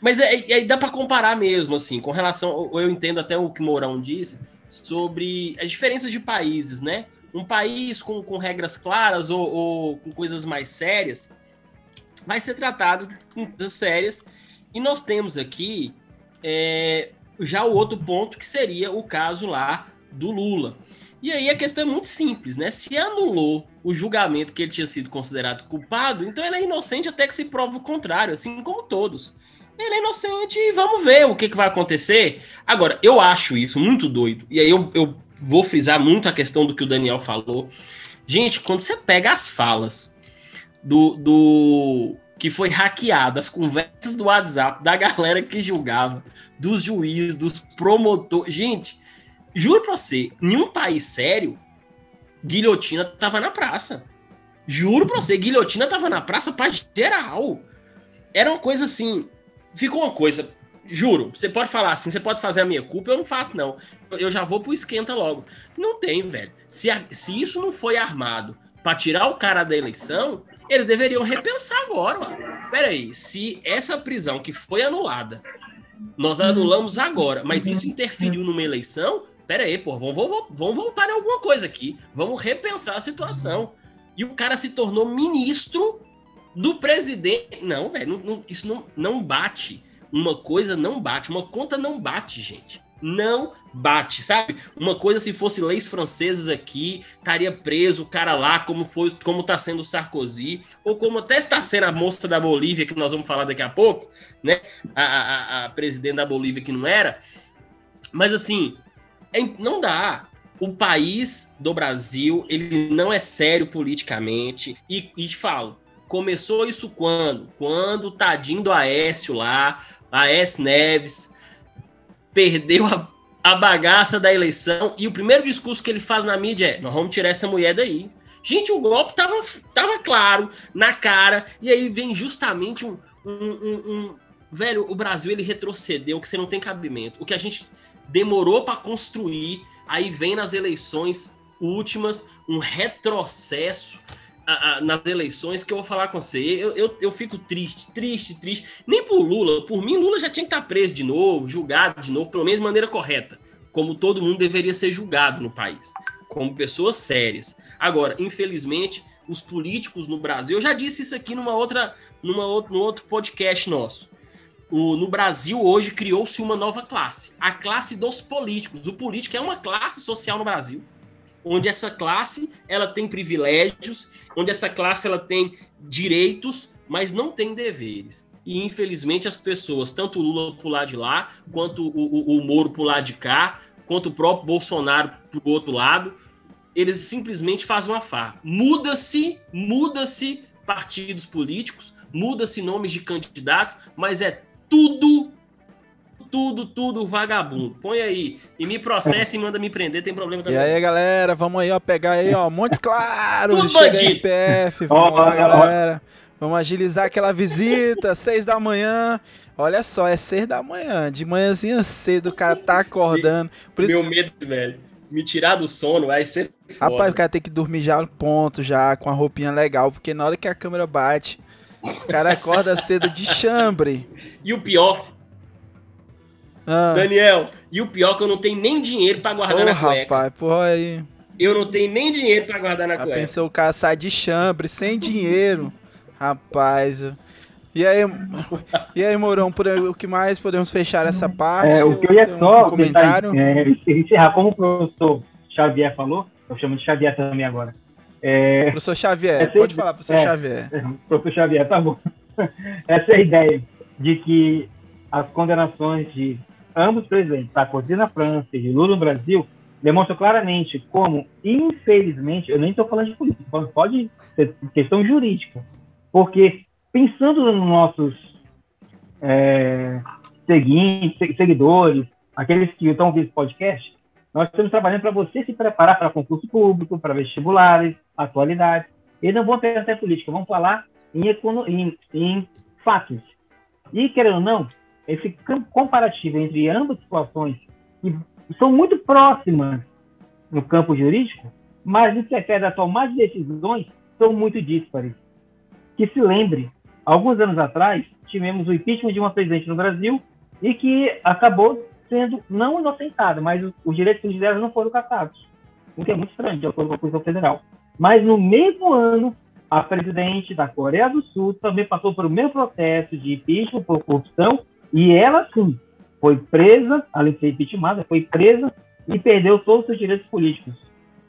Speaker 3: Mas é, é, dá para comparar mesmo, assim, com relação. Eu entendo até o que Mourão disse sobre as diferenças de países, né? Um país com, com regras claras ou, ou com coisas mais sérias vai ser tratado com sérias. E nós temos aqui é, já o outro ponto que seria o caso lá do Lula. E aí a questão é muito simples, né? Se anulou o julgamento que ele tinha sido considerado culpado, então ele é inocente até que se prove o contrário, assim como todos. Ele é inocente e vamos ver o que, que vai acontecer. Agora, eu acho isso muito doido. E aí eu, eu vou frisar muito a questão do que o Daniel falou. Gente, quando você pega as falas do, do que foi hackeado, as conversas do WhatsApp da galera que julgava, dos juízes, dos promotores. Gente, Juro pra você, em um país sério, guilhotina tava na praça. Juro pra você, guilhotina tava na praça pra geral. Era uma coisa assim. Ficou uma coisa juro, você pode falar assim, você pode fazer a minha culpa, eu não faço, não. Eu já vou pro esquenta logo. Não tem, velho. Se, se isso não foi armado para tirar o cara da eleição, eles deveriam repensar agora, ó. Pera aí, se essa prisão que foi anulada, nós anulamos agora, mas isso interferiu numa eleição, pera aí, pô, vamos, vamos, voltar em alguma coisa aqui. Vamos repensar a situação. E o cara se tornou ministro do presidente. Não, velho, isso não, não bate. Uma coisa não bate, uma conta não bate, gente. Não bate, sabe? Uma coisa se fosse leis francesas aqui, estaria preso o cara lá, como foi, como tá sendo o Sarkozy, ou como até está sendo a moça da Bolívia, que nós vamos falar daqui a pouco, né? A, a, a presidente da Bolívia que não era. Mas assim, é, não dá o país do Brasil, ele não é sério politicamente. E, e falo, começou isso quando? Quando o tadinho do Aécio lá, Aécio Neves, perdeu a, a bagaça da eleição e o primeiro discurso que ele faz na mídia é: nós vamos tirar essa mulher daí. Gente, o golpe tava, tava claro, na cara, e aí vem justamente um, um, um, um velho, o Brasil ele retrocedeu, que você não tem cabimento. O que a gente demorou para construir Aí vem nas eleições últimas um retrocesso a, a, nas eleições que eu vou falar com você. Eu, eu, eu fico triste, triste, triste. Nem por Lula. Por mim, Lula já tinha que estar preso de novo, julgado de novo, pelo menos de maneira correta. Como todo mundo deveria ser julgado no país. Como pessoas sérias. Agora, infelizmente, os políticos no Brasil, eu já disse isso aqui numa outra, numa outro, num outro podcast nosso o, no Brasil hoje criou-se uma nova classe, a classe dos políticos. O político é uma classe social no Brasil, onde essa classe ela tem privilégios, onde essa classe ela tem direitos, mas não tem deveres. E infelizmente as pessoas, tanto o Lula por lado de lá, quanto o, o, o Moro por lado de cá, quanto o próprio Bolsonaro por outro lado, eles simplesmente fazem uma farra. Muda-se, muda-se partidos políticos, muda-se nomes de candidatos, mas é tudo, tudo, tudo vagabundo. Põe aí e me processa e manda me prender, tem problema também.
Speaker 1: E aí, galera, vamos aí, ó, pegar aí, ó, Montes Claros, (laughs)
Speaker 3: Tudo bandido.
Speaker 1: PF, vamos lá, galera. Vamos agilizar aquela visita, (laughs) seis da manhã. Olha só, é seis da manhã, de manhãzinha cedo, o cara tá acordando. Por isso,
Speaker 3: Meu medo, velho. Me tirar do sono vai ser foda.
Speaker 1: rapaz, o cara tem que dormir já no ponto, já, com a roupinha legal, porque na hora que a câmera bate, o cara acorda cedo de chambre.
Speaker 3: E o pior,
Speaker 1: Ah,
Speaker 3: Daniel, e o pior é que eu não tenho nem dinheiro pra guardar
Speaker 1: ô,
Speaker 3: na cueca.
Speaker 1: rapaz, porra aí.
Speaker 3: Eu não tenho nem dinheiro pra guardar na
Speaker 1: Já
Speaker 3: cueca.
Speaker 1: pensou o cara sai de chambre, sem dinheiro. Rapaz. eu- E aí, e aí, Mourão, por aí, o que mais podemos fechar essa parte?
Speaker 2: É, o que eu ia
Speaker 1: Tem um
Speaker 2: só
Speaker 1: comentário.
Speaker 2: tentar, é, encerrar, como o professor Xavier falou, eu chamo de Xavier também agora. É,
Speaker 1: Professor Xavier,
Speaker 2: É
Speaker 1: pode falar, professor
Speaker 2: é.
Speaker 1: Xavier.
Speaker 2: professor Xavier, tá bom. (laughs) Essa é a ideia de que as condenações de ambos presidentes, Sarkozy na França e de Lula no Brasil, demonstram claramente como, infelizmente, eu nem estou falando de política, tô falando só de questão jurídica, porque pensando nos nossos é, seguintes, se- seguidores, aqueles que estão ouvindo esse podcast, nós estamos trabalhando para você se preparar para concurso público, para vestibulares, atualidades. Eles não vão perguntar política, vão falar em, em, em fatos. E, querendo ou não, esse comparativo entre ambas situações, que são muito próximas no campo jurídico, mas no que refere a tomar de decisões, são muito díspares. Que se lembre, alguns anos atrás, tivemos o impeachment de uma presidente no Brasil e que acabou sendo não inocentado, mas os, os direitos políticos dela não foram catados. O que é muito estranho, de acordo com a Constituição Federal. Mas no mesmo ano, a presidente da Coreia do Sul também passou por o mesmo processo de impeachment por corrupção e ela, sim, foi presa, além de ser impeachmentada, foi presa e perdeu todos os seus direitos políticos.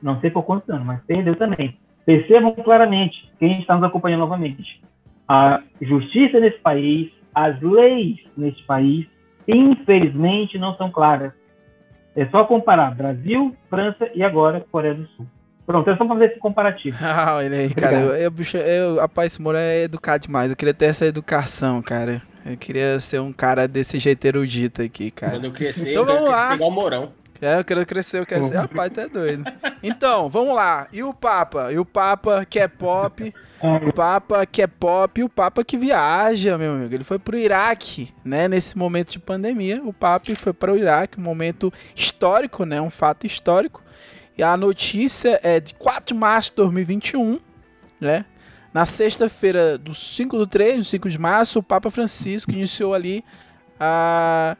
Speaker 2: Não sei por quantos anos, mas perdeu também. Percebam claramente, quem está nos acompanhando novamente, a justiça nesse país, as leis neste país, infelizmente, não são claras. É só comparar Brasil, França e agora Coreia do Sul. Pronto, é só fazer esse comparativo. (laughs)
Speaker 1: Ah, olha aí, cara. Eu, eu, bicho, eu, rapaz, esse Moura é educado demais. Eu queria ter essa educação, cara. Eu queria ser um cara desse jeito erudito aqui, cara.
Speaker 3: Quando eu crescer,
Speaker 1: Então
Speaker 3: eu
Speaker 1: vamos lá.
Speaker 3: ser igual o Mourão.
Speaker 1: É, eu quero crescer, eu quero ser. Rapaz, tu é doido. Então, vamos lá. E o Papa? E o Papa que é pop, o Papa que é pop e o Papa que viaja, meu amigo. Ele foi pro Iraque, né? Nesse momento de pandemia. O Papa foi para o Iraque, um momento histórico, né? Um fato histórico. E a notícia é de 4 de março de 2021, né? Na sexta-feira do 5 do 3, do 5 de março, o Papa Francisco iniciou ali a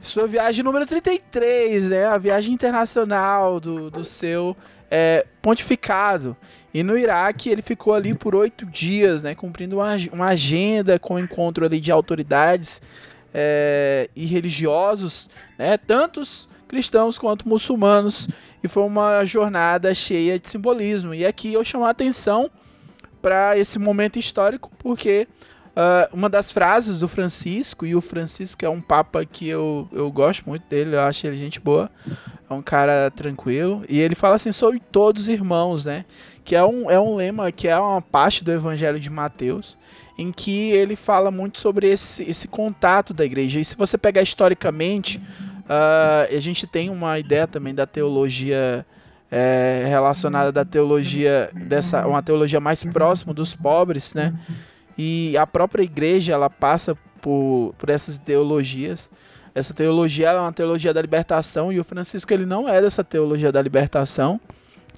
Speaker 1: sua viagem número 33, né? A viagem internacional do, do seu é, pontificado. E no Iraque ele ficou ali por oito dias, né? Cumprindo uma, uma agenda com encontro ali de autoridades é, e religiosos, né? Tantos cristãos quanto muçulmanos. E foi uma jornada cheia de simbolismo. E aqui eu chamo a atenção para esse momento histórico, porque uh, uma das frases do Francisco, e o Francisco é um papa que eu, eu gosto muito dele, eu acho ele gente boa, é um cara tranquilo, e ele fala assim sobre todos irmãos, né? Que é um, é um lema que é uma parte do Evangelho de Mateus, em que ele fala muito sobre esse, esse contato da igreja. E se você pegar historicamente, uh, a gente tem uma ideia também da teologia é, relacionada da teologia dessa uma teologia mais próxima dos pobres, né? E a própria igreja ela passa por, por essas teologias. Essa teologia é uma teologia da libertação e o Francisco ele não é dessa teologia da libertação,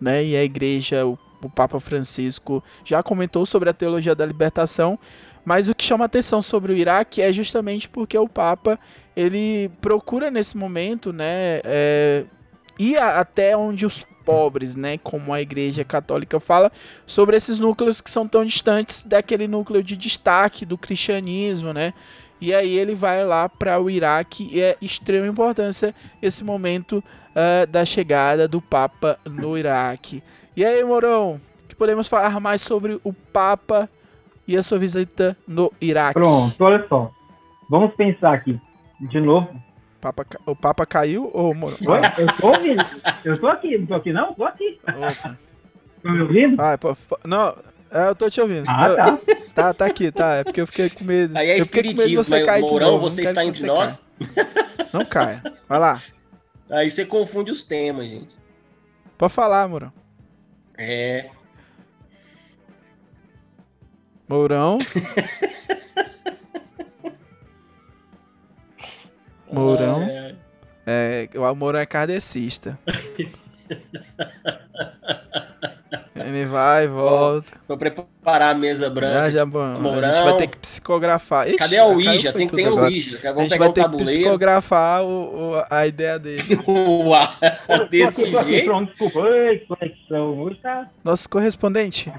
Speaker 1: né? E a igreja, o, o Papa Francisco já comentou sobre a teologia da libertação, mas o que chama atenção sobre o Iraque é justamente porque o Papa ele procura nesse momento, né, é, ir até onde os pobres, né, como a Igreja Católica fala, sobre esses núcleos que são tão distantes daquele núcleo de destaque do cristianismo, né? E aí ele vai lá para o Iraque e é extrema importância esse momento uh, da chegada do Papa no Iraque. E aí, Morão, que podemos falar mais sobre o Papa e a sua visita no Iraque?
Speaker 2: Pronto, olha só. Vamos pensar aqui de novo
Speaker 1: Papa, o Papa caiu ou
Speaker 2: Oi? Eu tô ouvindo. Eu tô aqui, não tô aqui não? Tô aqui. Opa. Tá me ouvindo?
Speaker 1: Ah, pô, não, é, eu tô te ouvindo.
Speaker 2: Ah, tá.
Speaker 1: tá, tá aqui, tá. É porque eu fiquei com medo.
Speaker 3: Aí é espiritismo, você mas Mourão, novo, você está entre você nós?
Speaker 1: Caia. Não caia. Vai lá.
Speaker 3: Aí você confunde os temas, gente.
Speaker 1: Pode falar, Mourão.
Speaker 3: É.
Speaker 1: Mourão. (laughs) Mourão. É, é, o Mourão é kardecista. (laughs) Ele vai e volta.
Speaker 3: Vou preparar a mesa branca.
Speaker 1: Já, já, bom, Mourão. A gente vai ter que psicografar.
Speaker 3: Ixi, Cadê a Ouija? Tem que ter a Ouija.
Speaker 1: A gente vai ter que psicografar o, o, a ideia dele. (laughs)
Speaker 3: Uau, desse jeito.
Speaker 1: Desculpa, Nosso correspondente.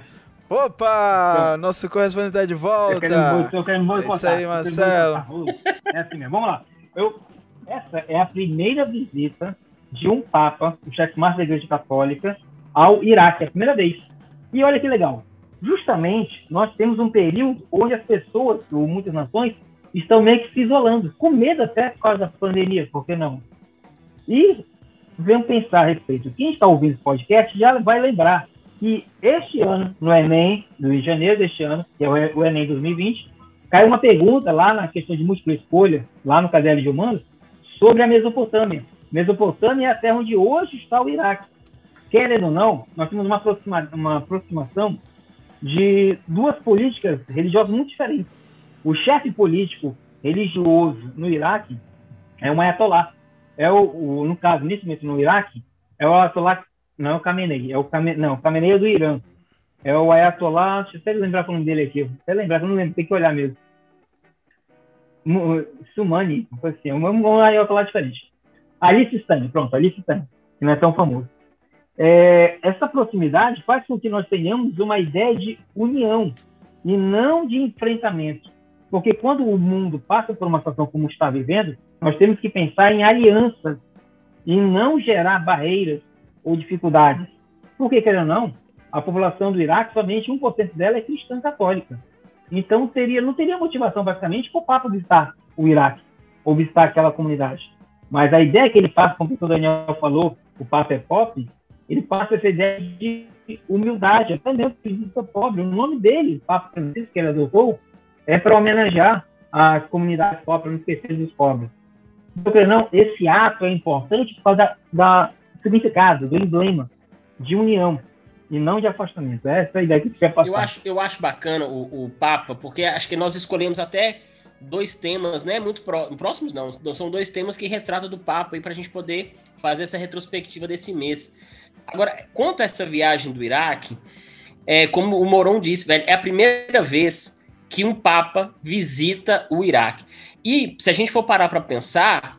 Speaker 1: Opa! Nosso correspondente tá de volta. Eu quero, eu quero Isso aí, Marcelo.
Speaker 2: É assim mesmo. Vamos lá. Eu, essa é a primeira visita de um Papa, o chefe máximo da Igreja Católica, ao Iraque, é a primeira vez. E olha que legal. Justamente, nós temos um período onde as pessoas, ou muitas nações, estão meio que se isolando, com medo até por causa da pandemia, por que não? E vamos pensar a respeito. Quem está ouvindo esse podcast já vai lembrar que este ano, no Enem, do Rio de janeiro deste ano, que é o Enem 2020, caiu uma pergunta lá na questão de múltipla escolha, lá no caderno de humanos, sobre a Mesopotâmia. Mesopotâmia é a terra onde hoje está o Iraque. Querendo ou não, nós temos uma, aproxima, uma aproximação de duas políticas religiosas muito diferentes. O chefe político religioso no Iraque é um ayatolá. É o, o no caso, nesse momento no Iraque, é o ayatolá, não é o Khamenei, é o Khamenei, não, o Khamenei é do Irã. É o Ayatollah, deixa eu até lembrar o nome dele aqui. Até lembrar, eu não lembro, tem que olhar mesmo. Sumani, assim, um, um Ayatollah diferente. Alice Stane, pronto, Alice Stane, que não é tão famoso. É, essa proximidade faz com que nós tenhamos uma ideia de união e não de enfrentamento. Porque quando o mundo passa por uma situação como está vivendo, nós temos que pensar em alianças e não gerar barreiras ou dificuldades. Porque, querendo ou não, a população do Iraque, somente 1% dela é cristã católica. Então, teria, não teria motivação, basicamente, para o Papa visitar o Iraque, ou visitar aquela comunidade. Mas a ideia que ele passa, como o professor Daniel falou, o Papa é pop, ele passa essa ideia de humildade, até mesmo que visita pobre. O nome dele, Papa Francisco, que ele adotou, é para homenagear as comunidades pobres, não esquecer dos pobres. porque não, esse ato é importante por causa da significado, do emblema de união e não de afastamento. Essa é a ideia que quer passar.
Speaker 3: Eu acho, eu acho bacana o, o Papa, porque acho que nós escolhemos até dois temas, né? Muito pró próximos, não. São dois temas que retratam do Papa aí para a gente poder fazer essa retrospectiva desse mês. Agora, quanto a essa viagem do Iraque, é, como o Moron disse, velho, é a primeira vez que um Papa visita o Iraque. E se a gente for parar para pensar,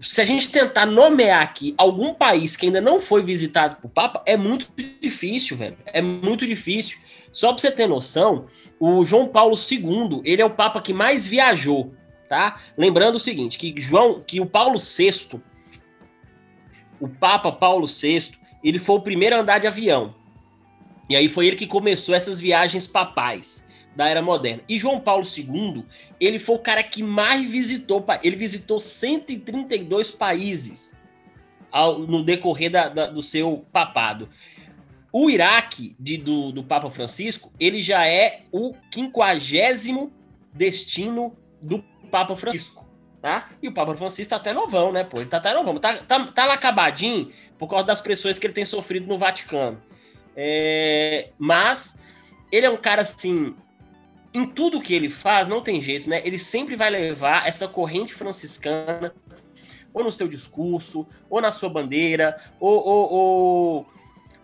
Speaker 3: se a gente tentar nomear aqui algum país que ainda não foi visitado por Papa, é muito difícil, velho. É muito difícil. Só para você ter noção, o João Paulo II, ele é o Papa que mais viajou, tá? Lembrando o seguinte, que João, que o Paulo VI, o Papa Paulo VI, ele foi o primeiro a andar de avião. E aí foi ele que começou essas viagens papais da era moderna. E João Paulo II, ele foi o cara que mais visitou, ele visitou 132 países ao, no decorrer da, da, do seu papado. O Iraque de, do, do Papa Francisco, ele já é o quinquagésimo destino do Papa Francisco, tá? E o Papa Francisco tá até novão, né, pô? Ele tá até novão, tá, tá, tá lá acabadinho por causa das pressões que ele tem sofrido no Vaticano. É, mas ele é um cara, assim, em tudo que ele faz, não tem jeito, né? Ele sempre vai levar essa corrente franciscana, ou no seu discurso, ou na sua bandeira, ou, ou, ou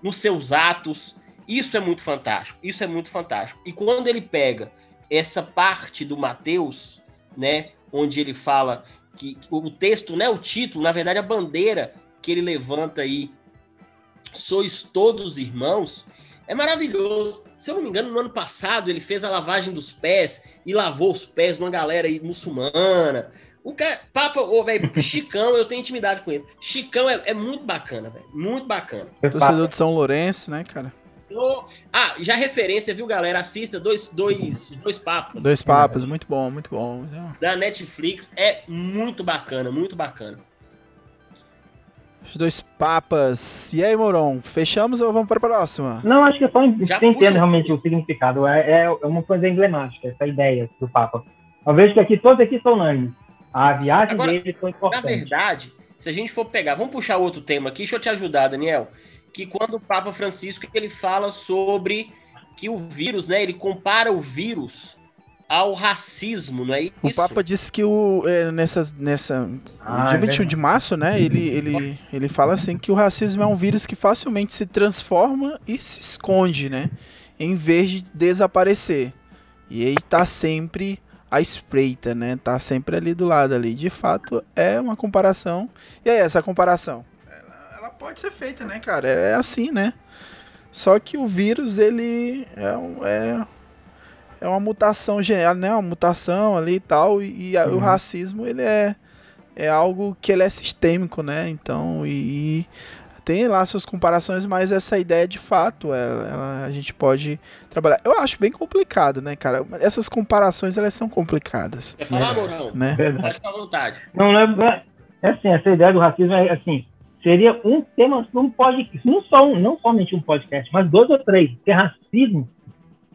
Speaker 3: nos seus atos. Isso é muito fantástico. Isso é muito fantástico. E quando ele pega essa parte do Mateus, né, onde ele fala que o texto, né, o título, na verdade a bandeira que ele levanta aí, sois todos irmãos, é maravilhoso. Se eu não me engano, no ano passado ele fez a lavagem dos pés e lavou os pés de uma galera aí muçulmana. O cara, Papa, oh, velho, Chicão, eu tenho intimidade com ele. Chicão é, é muito bacana, velho. Muito bacana.
Speaker 1: Torcedor de São Lourenço, né, cara?
Speaker 3: Ah, já referência, viu, galera? Assista dois, dois, dois papas.
Speaker 1: Dois papas, muito bom, muito bom.
Speaker 3: Da Netflix é muito bacana, muito bacana.
Speaker 1: Os dois papas. E aí, Moron, fechamos ou vamos para a próxima?
Speaker 2: Não, acho que é só entender realmente o significado. É, é, é, uma coisa emblemática, essa ideia do Papa. Eu vejo que aqui todos aqui são unânimes. A viagem Agora, dele foi importante.
Speaker 3: Na verdade, se a gente for pegar, vamos puxar outro tema aqui, deixa eu te ajudar, Daniel. Que quando o Papa Francisco ele fala sobre que o vírus, né? Ele compara o vírus ao racismo, não é isso?
Speaker 1: O Papa disse que o, é, nessa, nessa ah, dia 21 é de março, né, ele, ele, ele fala assim que o racismo é um vírus que facilmente se transforma e se esconde, né, em vez de desaparecer. E aí tá sempre a espreita, né, tá sempre ali do lado ali. De fato, é uma comparação. E aí, essa comparação? Ela, ela pode ser feita, né, cara? É assim, né? Só que o vírus, ele é, é é uma mutação geral, né? Uma mutação ali e tal. E, e uhum. o racismo, ele é, é algo que ele é sistêmico, né? Então, e, e tem lá suas comparações, mas essa ideia de fato, ela, ela, a gente pode trabalhar. Eu acho bem complicado, né, cara? Essas comparações, elas são complicadas.
Speaker 3: Quer falar, Morão?
Speaker 1: Né?
Speaker 2: Pode ficar à vontade. Não, não é, é assim, essa ideia do racismo é assim, seria um tema, não pode, não só um, não somente um podcast, mas dois ou três, porque racismo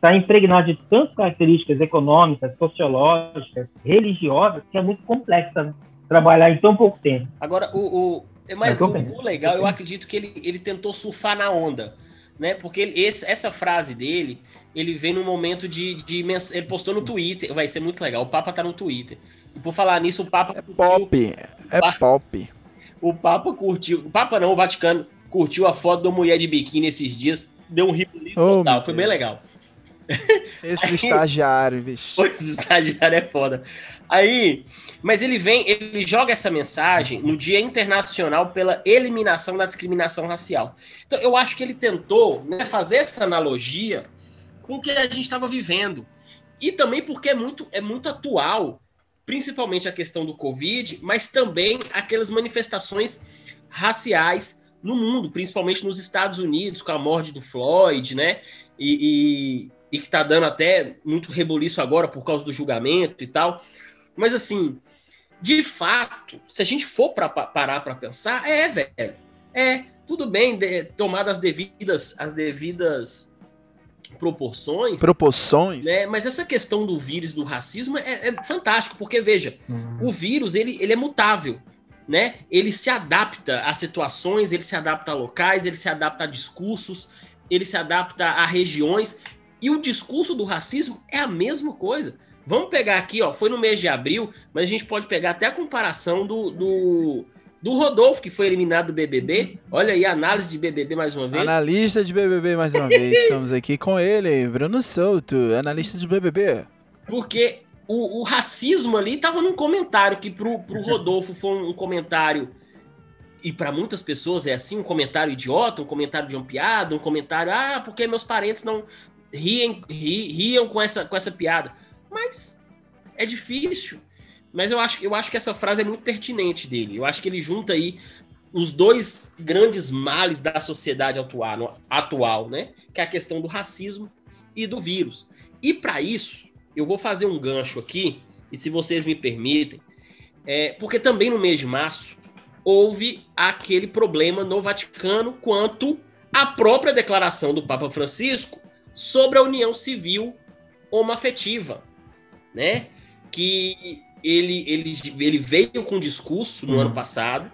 Speaker 2: está impregnado de tantas características econômicas, sociológicas, religiosas, que é muito complexa trabalhar em tão pouco tempo.
Speaker 3: Agora, o, o, é mais, o, o, legal, eu acredito que ele, ele tentou surfar na onda, né? Porque ele, esse, essa frase dele, ele vem num momento de, de, Ele postou no Twitter, vai ser muito legal. O Papa tá no Twitter. E por falar nisso, o Papa.
Speaker 1: É pop. É pop.
Speaker 3: O Papa curtiu. O Papa não, o Vaticano curtiu a foto da mulher de biquíni esses dias. Deu um ribuliço oh, total. Foi bem legal.
Speaker 1: Esse aí, estagiário, bicho.
Speaker 3: Pois, estagiário é foda. Aí, mas ele vem, ele joga essa mensagem no Dia Internacional pela Eliminação da Discriminação Racial. Então, eu acho que ele tentou né, fazer essa analogia com o que a gente estava vivendo. E também porque é muito, é muito atual, principalmente a questão do Covid, mas também aquelas manifestações raciais no mundo, principalmente nos Estados Unidos, com a morte do Floyd, né? E, e e que tá dando até muito reboliço agora por causa do julgamento e tal. Mas assim, de fato, se a gente for para parar para pensar, é, velho. É, tudo bem, de, tomar as devidas as devidas proporções.
Speaker 1: Proporções.
Speaker 3: Né? Mas essa questão do vírus, do racismo, é, é fantástico, porque veja, o vírus ele, ele é mutável. Né? Ele se adapta a situações, ele se adapta a locais, ele se adapta a discursos, ele se adapta a regiões. E o discurso do racismo é a mesma coisa. Vamos pegar aqui, ó, foi no mês de abril, mas a gente pode pegar até a comparação do, do, do Rodolfo, que foi eliminado do BBB. Olha aí a análise de BBB mais uma vez.
Speaker 1: Analista de BBB mais uma vez. Estamos aqui com ele, Bruno Souto, analista de BBB.
Speaker 3: Porque o, o racismo ali estava num comentário que pro, pro Rodolfo foi um, um comentário e para muitas pessoas é assim, um comentário idiota, um comentário de uma piada, um comentário, ah, porque meus parentes não riem, ri, riam com essa, com essa piada. Mas é difícil. Mas eu acho, eu acho que essa frase é muito pertinente dele. Eu acho que ele junta aí os dois grandes males da sociedade atual, atual né? Que é a questão do racismo e do vírus. E para isso, eu vou fazer um gancho aqui, e se vocês me permitem, é, porque também no mês de março houve aquele problema no Vaticano quanto à própria declaração do Papa Francisco sobre a união civil homoafetiva, né? Que ele, ele, ele veio com um discurso no uhum. ano passado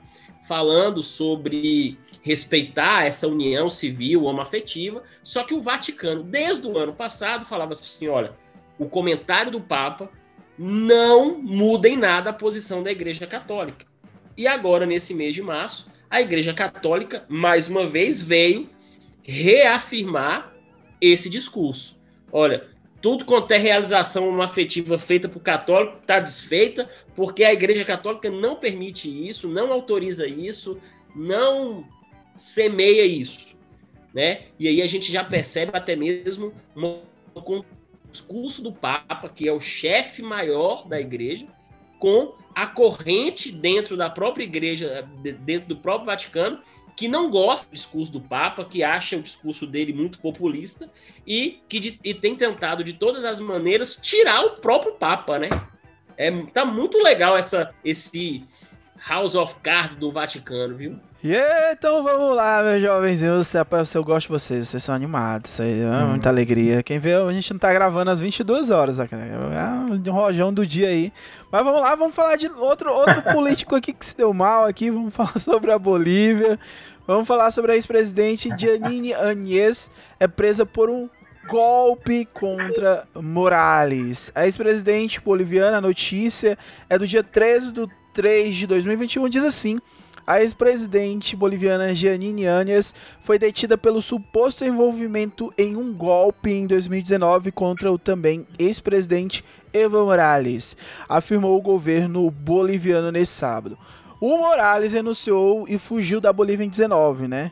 Speaker 3: falando sobre respeitar essa união civil homoafetiva, só que o Vaticano, desde o ano passado, falava assim: olha, o comentário do Papa não muda em nada a posição da Igreja Católica. E agora, nesse mês de março, a Igreja Católica, mais uma vez, veio reafirmar esse discurso. Olha, tudo quanto é realização afetiva feita por católico está desfeita, porque a Igreja Católica não permite isso, não autoriza isso, não semeia isso, né? E aí a gente já percebe até mesmo um, um discurso do Papa, que é o chefe maior da Igreja, com a corrente dentro da própria Igreja, dentro do próprio Vaticano, que não gosta do discurso do Papa, que acha o discurso dele muito populista e que de, e tem tentado de todas as maneiras tirar o próprio Papa, né? É, tá muito legal essa, esse House of Cards do Vaticano, viu?
Speaker 1: Yeah, então vamos lá, meus jovenzinhos. Eu gosto de vocês, vocês são animados. Isso aí é hum. muita alegria. Quem vê, a gente não tá gravando às 22 horas. É um rojão do dia aí. Mas vamos lá, vamos falar de outro, outro (laughs) político aqui que se deu mal aqui. Vamos falar (laughs) sobre a Bolívia. Vamos falar sobre a ex-presidente Janine (laughs) Añez. É presa por um golpe contra Morales. A ex-presidente boliviana, a notícia é do dia 13 de 3 de 2021, diz assim a ex-presidente boliviana Janine Áñez foi detida pelo suposto envolvimento em um golpe em 2019 contra o também ex-presidente Evo Morales, afirmou o governo boliviano nesse sábado. O Morales renunciou e fugiu da Bolívia em 19, né?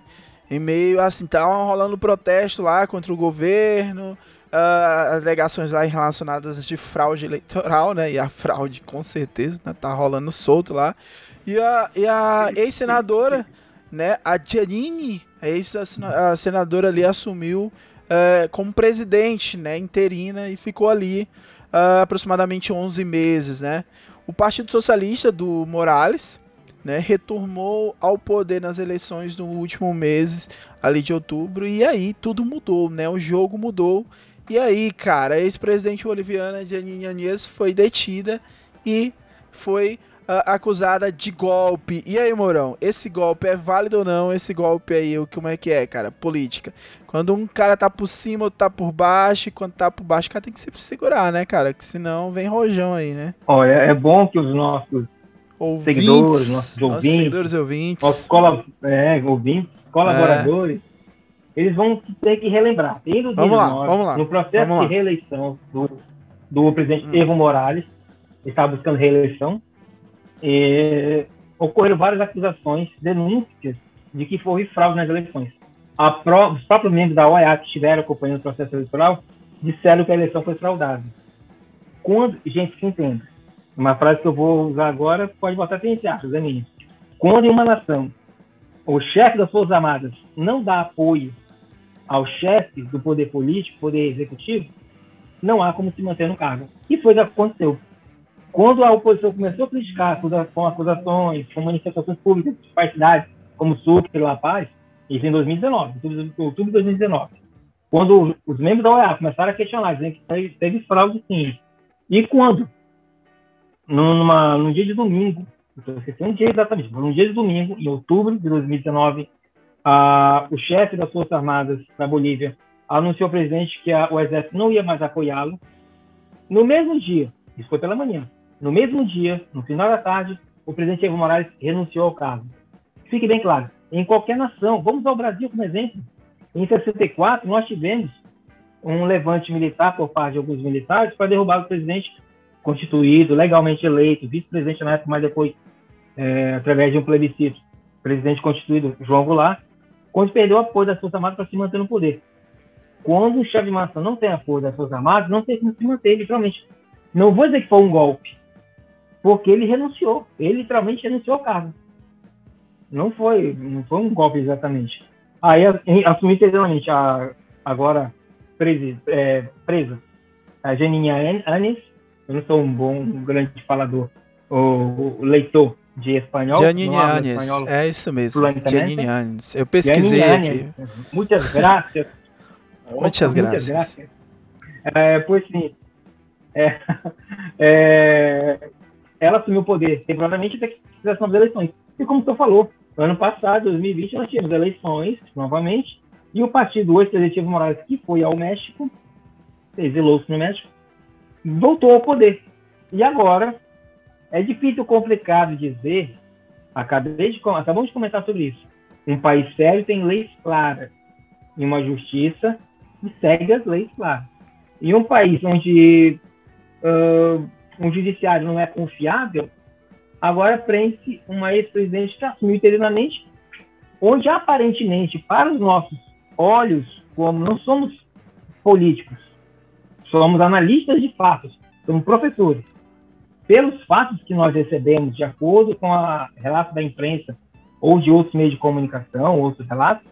Speaker 1: Em meio assim, tava rolando protesto lá contra o governo, uh, alegações lá relacionadas de fraude eleitoral, né? E a fraude com certeza né? tá rolando solto lá. E a, e a ex-senadora, né, a Giannini, a ex-senadora ali assumiu uh, como presidente, né, interina e ficou ali uh, aproximadamente 11 meses, né. O Partido Socialista do Morales, né, retornou ao poder nas eleições no último mês ali de outubro e aí tudo mudou, né, o jogo mudou. E aí, cara, a ex-presidente boliviana Janine Añez foi detida e foi uh, acusada de golpe. E aí, Mourão, esse golpe é válido ou não? Esse golpe aí, como é que é, cara? Política. Quando um cara tá por cima, outro tá por baixo, e quando tá por baixo, o cara tem que se segurar, né, cara? Que senão vem rojão aí, né?
Speaker 2: Olha, é bom que os nossos ouvintes, seguidores, nossos ouvintes, nossos seguidores
Speaker 1: ouvintes,
Speaker 2: nossos cola, é, ouvintes, colaboradores, é. Eles vão ter que relembrar.
Speaker 1: vamos lá, vamos lá.
Speaker 2: No processo
Speaker 1: vamos
Speaker 2: de reeleição do, do presidente hum. Evo Morales, ele estava buscando reeleição, é, ocorreram várias acusações, denúncias de que houve fraude nas eleições. Pró os próprios membros da OEA que estiveram acompanhando o processo eleitoral disseram que a eleição foi fraudada. Quando, gente, que entenda, uma frase que eu vou usar agora pode botar até entre aspas, é minha. Quando em uma nação o chefe das Forças Armadas não dá apoio ao chefe do poder político, poder executivo, não há como se manter no cargo. E foi o que aconteceu. Quando a oposição começou a criticar com acusações, com manifestações públicas partidárias, como Sucre e La Paz, isso em 2019, em outubro de 2019, quando os membros da OEA começaram a questionar, dizendo que teve, fraude sim. E quando? Numa, num dia de domingo, eu esqueci um dia exatamente, num dia de domingo, em outubro de 2019, a, o chefe das Forças Armadas da Bolívia anunciou ao presidente que a, o exército não ia mais apoiá-lo. No mesmo dia, isso foi pela manhã, no mesmo dia, no final da tarde, o presidente Evo Morales renunciou ao cargo. Fique bem claro, em qualquer nação, vamos ao Brasil como exemplo. Em 64, nós tivemos um levante militar por parte de alguns militares para derrubar o presidente constituído, legalmente eleito, vice-presidente na época, mas depois, é, através de um plebiscito, presidente constituído João Goulart, quando perdeu o apoio das Forças Armadas para se manter no poder. Quando o chefe de maçã não tem apoio das Forças Armadas, não tem como se manter, literalmente. Não vou dizer que foi um golpe, porque ele renunciou. Ele literalmente renunciou ao cargo. Não foi, não foi um golpe exatamente. Aí assumi integralmente a agora presa, é, presa a Janinha Anes. Eu não sou um bom, um grande falador, o, leitor de espanhol.
Speaker 1: É isso mesmo. Janine Anes. Eu pesquisei aqui.
Speaker 2: Muitas graças. (laughs)
Speaker 1: muitas graças.
Speaker 2: É, pois sim. É, (laughs) é, ela assumiu o poder temporariamente até que fizesse novas eleições. E como você falou, ano passado, 2020, nós tivemos eleições novamente, e o partido o ex-presidente Evo Morales, que foi ao México, exilou-se no México, voltou ao poder. E agora, é difícil, complicado dizer, acabei de, acabamos de comentar sobre isso, um país sério tem leis claras e uma justiça que segue as leis claras. E um país onde uh, um judiciário não é confiável, agora prende-se uma ex-presidente que assumiu interinamente, onde aparentemente, para os nossos olhos, como não somos políticos, somos analistas de fatos, somos professores. Pelos fatos que nós recebemos, de acordo com a relato da imprensa ou de outros meios de comunicação, outros relatos,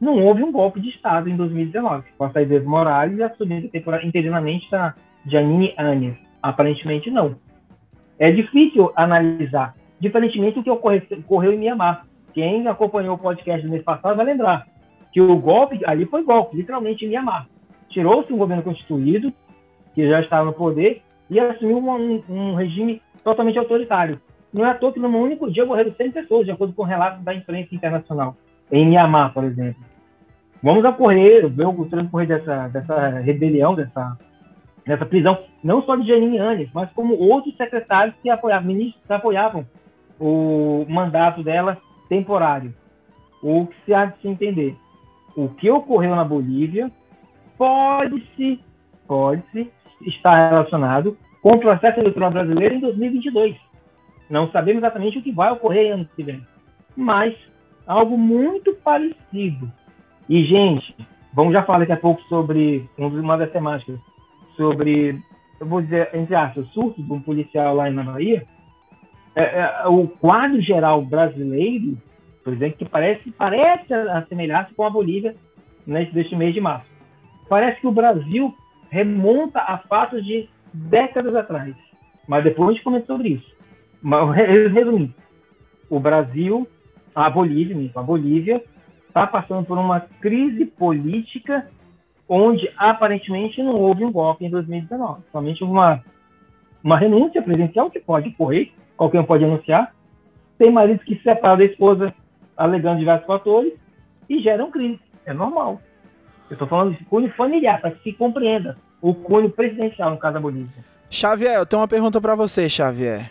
Speaker 2: não houve um golpe de Estado em 2019, com a saída de Morales e assumindo interinamente da Janine Anes. Aparentemente não. É difícil analisar, diferentemente do que ocorreu, ocorreu em Mianmar. Quem acompanhou o podcast do mês passado vai lembrar que o golpe ali foi golpe, literalmente em Mianmar. Tirou-se um governo constituído, que já estava no poder, e assumiu um, um regime totalmente autoritário. Não é à toa que num único dia morreram 100 pessoas, de acordo com relatos da imprensa internacional, em Mianmar, por exemplo. Vamos ocorrer, ver o transcorrer dessa, dessa rebelião, dessa nessa prisão, não só de Janine Anes, mas como outros secretários que apoiavam, ministros que apoiavam o mandato dela temporário. O que se há de se entender? O que ocorreu na Bolívia pode-se pode-se estar relacionado com o processo eleitoral brasileiro em 2022. Não sabemos exatamente o que vai ocorrer ano que vem, mas algo muito parecido. E, gente, vamos já falar daqui a pouco sobre uma das temáticas sobre, eu vou dizer, entre aspas, surto de um policial lá na Bahia, é, é, o quadro geral brasileiro, por exemplo, que parece, parece assemelhar-se com a Bolívia neste mês de março. Parece que o Brasil remonta a fatos de décadas atrás. Mas depois a gente comenta sobre isso. Mas, resumindo, o Brasil, a Bolívia, a Bolívia, está passando por uma crise política onde aparentemente não houve um golpe em 2019, somente uma, uma renúncia presidencial que pode ocorrer, qualquer um pode anunciar. Tem maridos que se separam da esposa alegando diversos fatores e geram crime. É normal. Eu estou falando de cunho familiar, para que se compreenda. O cunho presidencial, no caso da Bolívia.
Speaker 1: Xavier, eu tenho uma pergunta para você, Xavier.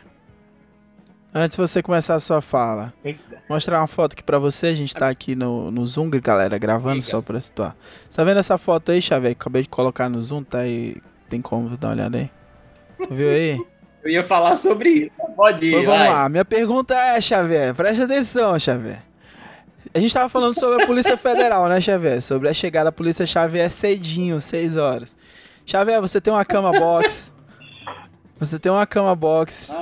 Speaker 1: Antes de você começar a sua fala, Eita. mostrar uma foto aqui pra você. A gente tá aqui no, no Zoom, galera, gravando Eita. só pra situar. Tá vendo essa foto aí, Xavier? Que acabei de colocar no Zoom, tá aí. Tem como dar uma olhada aí? Tu viu aí?
Speaker 3: Eu ia falar sobre isso. Pode ir. Então,
Speaker 1: vamos vai. lá. Minha pergunta é, Xavier, presta atenção, Xavier. A gente tava falando sobre a Polícia Federal, né, Xavier? Sobre a chegada da Polícia Xavier cedinho, 6 horas. Xavier, você tem uma cama box. Você tem uma cama box.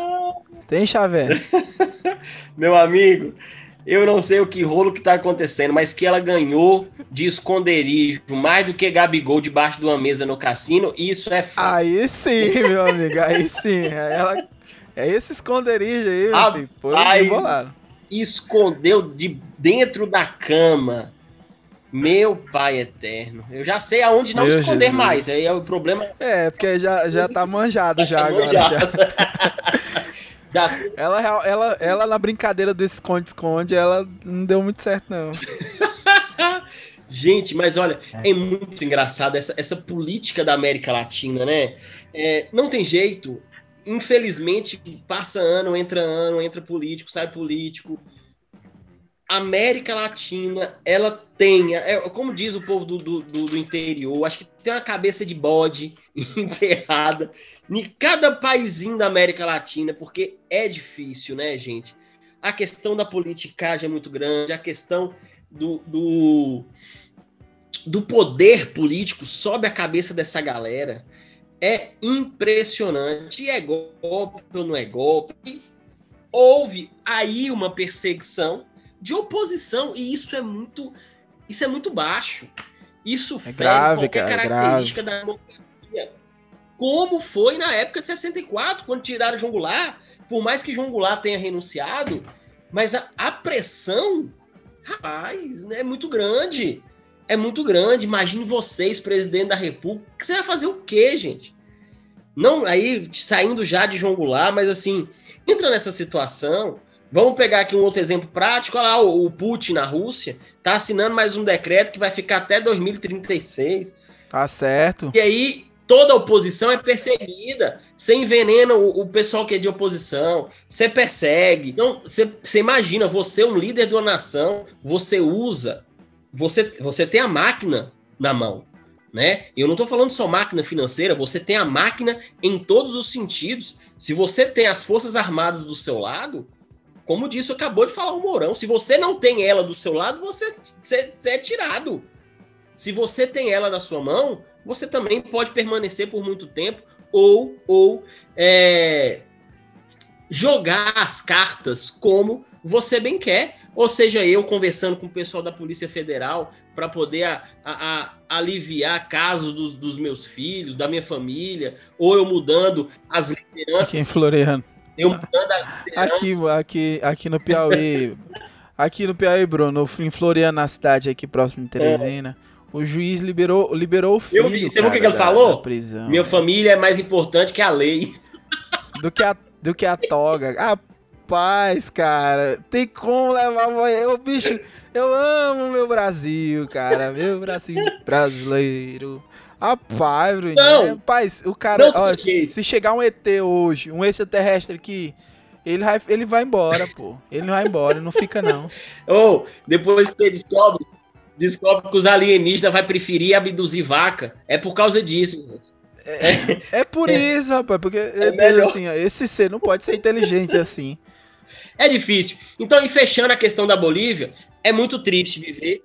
Speaker 1: Tem, Xavier? (laughs)
Speaker 3: Meu amigo, eu não sei o que rolo que tá acontecendo, mas que ela ganhou de esconderijo mais do que Gabigol debaixo de uma mesa no cassino, isso é
Speaker 1: fato. Aí sim, meu amigo, aí sim. Ela... É esse esconderijo aí, meu
Speaker 3: filho. Aí, Escondeu de dentro da cama Meu pai eterno. Eu já sei aonde não
Speaker 1: Meu
Speaker 3: esconder
Speaker 1: Jesus.
Speaker 3: mais. Aí é o problema.
Speaker 1: É, porque já, já tá manjado já
Speaker 3: é
Speaker 1: agora.
Speaker 3: manjado.
Speaker 1: já. (laughs)
Speaker 3: Já.
Speaker 1: Ela, ela, ela na brincadeira do esconde-esconde, ela não deu muito certo, não. (laughs)
Speaker 3: Gente, mas olha, é muito engraçado essa, essa política da América Latina, né? É, não tem jeito. Infelizmente, passa ano, entra ano, entra político, sai político. América Latina, ela tem, é, como diz o povo do, do, do- interior, acho que tem uma cabeça de bode (laughs) enterrada em cada paizinho da América Latina, porque é difícil, né, gente? A questão da politicagem é muito grande, a questão do, do, do poder político sobe a cabeça dessa galera. É impressionante. E é golpe ou não é golpe? Houve aí uma perseguição de oposição, e isso é muito, isso é muito baixo. Isso fere
Speaker 1: grave,
Speaker 3: qualquer
Speaker 1: cara, é
Speaker 3: característica da democracia. Como foi na época de 64, quando tiraram João Goulart, por mais que João Goulart tenha renunciado, mas a, a pressão, rapaz, né, é muito grande. É muito grande. Imagine vocês, presidente da República. Você vai fazer o quê, gente? Não, aí saindo já de João Goulart, mas assim, entra nessa situação. Vamos pegar aqui um outro exemplo prático. Olha lá, o, o Putin na Rússia tá assinando mais um decreto que vai ficar até 2036.
Speaker 1: Tá certo.
Speaker 3: E aí toda a oposição é perseguida. Você envenena o, o pessoal que é de oposição, você persegue. Então, você, você imagina, você, um líder de uma nação, você usa, você, você tem a máquina na mão. Né? Eu não estou falando só máquina financeira, você tem a máquina em todos os sentidos. Se você tem as Forças Armadas do seu lado, como disse, acabou de falar o Mourão, se você não tem ela do seu lado, você, você, você é tirado. Se você tem ela na sua mão, você também pode permanecer por muito tempo ou, ou é, jogar as cartas como você bem quer. Ou seja, eu conversando com o pessoal da Polícia Federal para poder a, a, a, aliviar casos dos, dos, meus filhos, da minha família, ou eu mudando as lideranças.
Speaker 1: Aqui em Floriano.
Speaker 3: Eu mudando as lideranças.
Speaker 1: Aqui, aqui, aqui no Piauí. aqui no Piauí, Bruno, em Floriano, na cidade aqui próximo de Teresina. É. O juiz liberou, liberou o filho.
Speaker 3: Eu vi. Você viu o que, ele falou?
Speaker 1: Prisão.
Speaker 3: Minha família é mais importante que a lei.
Speaker 1: Do que a, do que a toga. Rapaz, cara, tem como levar. Eu, bicho, eu amo meu Brasil, cara. Meu Brasil brasileiro. Rapaz, Bruno.
Speaker 3: Não,
Speaker 1: Rapaz, o cara.
Speaker 3: não
Speaker 1: Ó, se, se chegar um ET hoje, um extraterrestre aqui. Ele vai, ele vai embora, pô. Ele vai embora, não fica, não. (laughs)
Speaker 3: Ou, oh, depois que você descobre descobre que os alienígenas vai preferir abduzir vaca. É por causa disso.
Speaker 1: É, é por isso, rapaz, porque é melhor. assim, esse ser não pode ser inteligente assim.
Speaker 3: É difícil. Então, e fechando a questão da Bolívia, é muito triste viver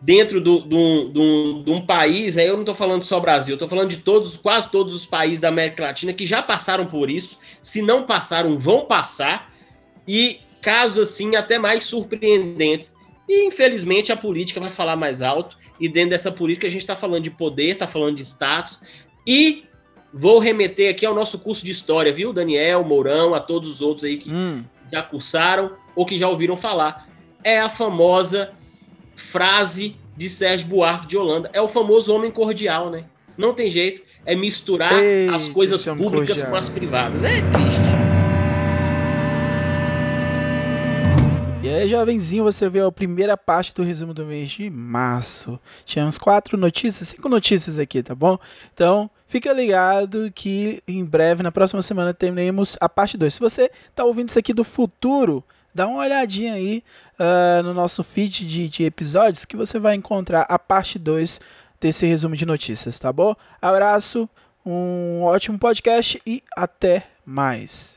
Speaker 3: dentro de do, do, do, um país, aí eu não estou falando só Brasil, estou falando de todos, quase todos os países da América Latina que já passaram por isso, se não passaram, vão passar, e casos assim até mais surpreendentes. E, infelizmente, a política vai falar mais alto. E dentro dessa política, a gente está falando de poder, está falando de status. E vou remeter aqui ao nosso curso de história, viu, Daniel, Mourão, a todos os outros aí que hum. já cursaram ou que já ouviram falar. É a famosa frase de Sérgio Buarque de Holanda. É o famoso homem cordial, né? Não tem jeito. É misturar
Speaker 1: Ei,
Speaker 3: as coisas públicas
Speaker 1: cordial.
Speaker 3: com as privadas. É triste.
Speaker 1: E aí, jovenzinho, você viu a primeira parte do resumo do mês de março. Tivemos quatro notícias, cinco notícias aqui, tá bom? Então, fica ligado que em breve, na próxima semana, teremos a parte 2. Se você tá ouvindo isso aqui do futuro, dá uma olhadinha aí uh, no nosso feed de, de episódios que você vai encontrar a parte 2 desse resumo de notícias, tá bom? Abraço, um ótimo podcast e até mais.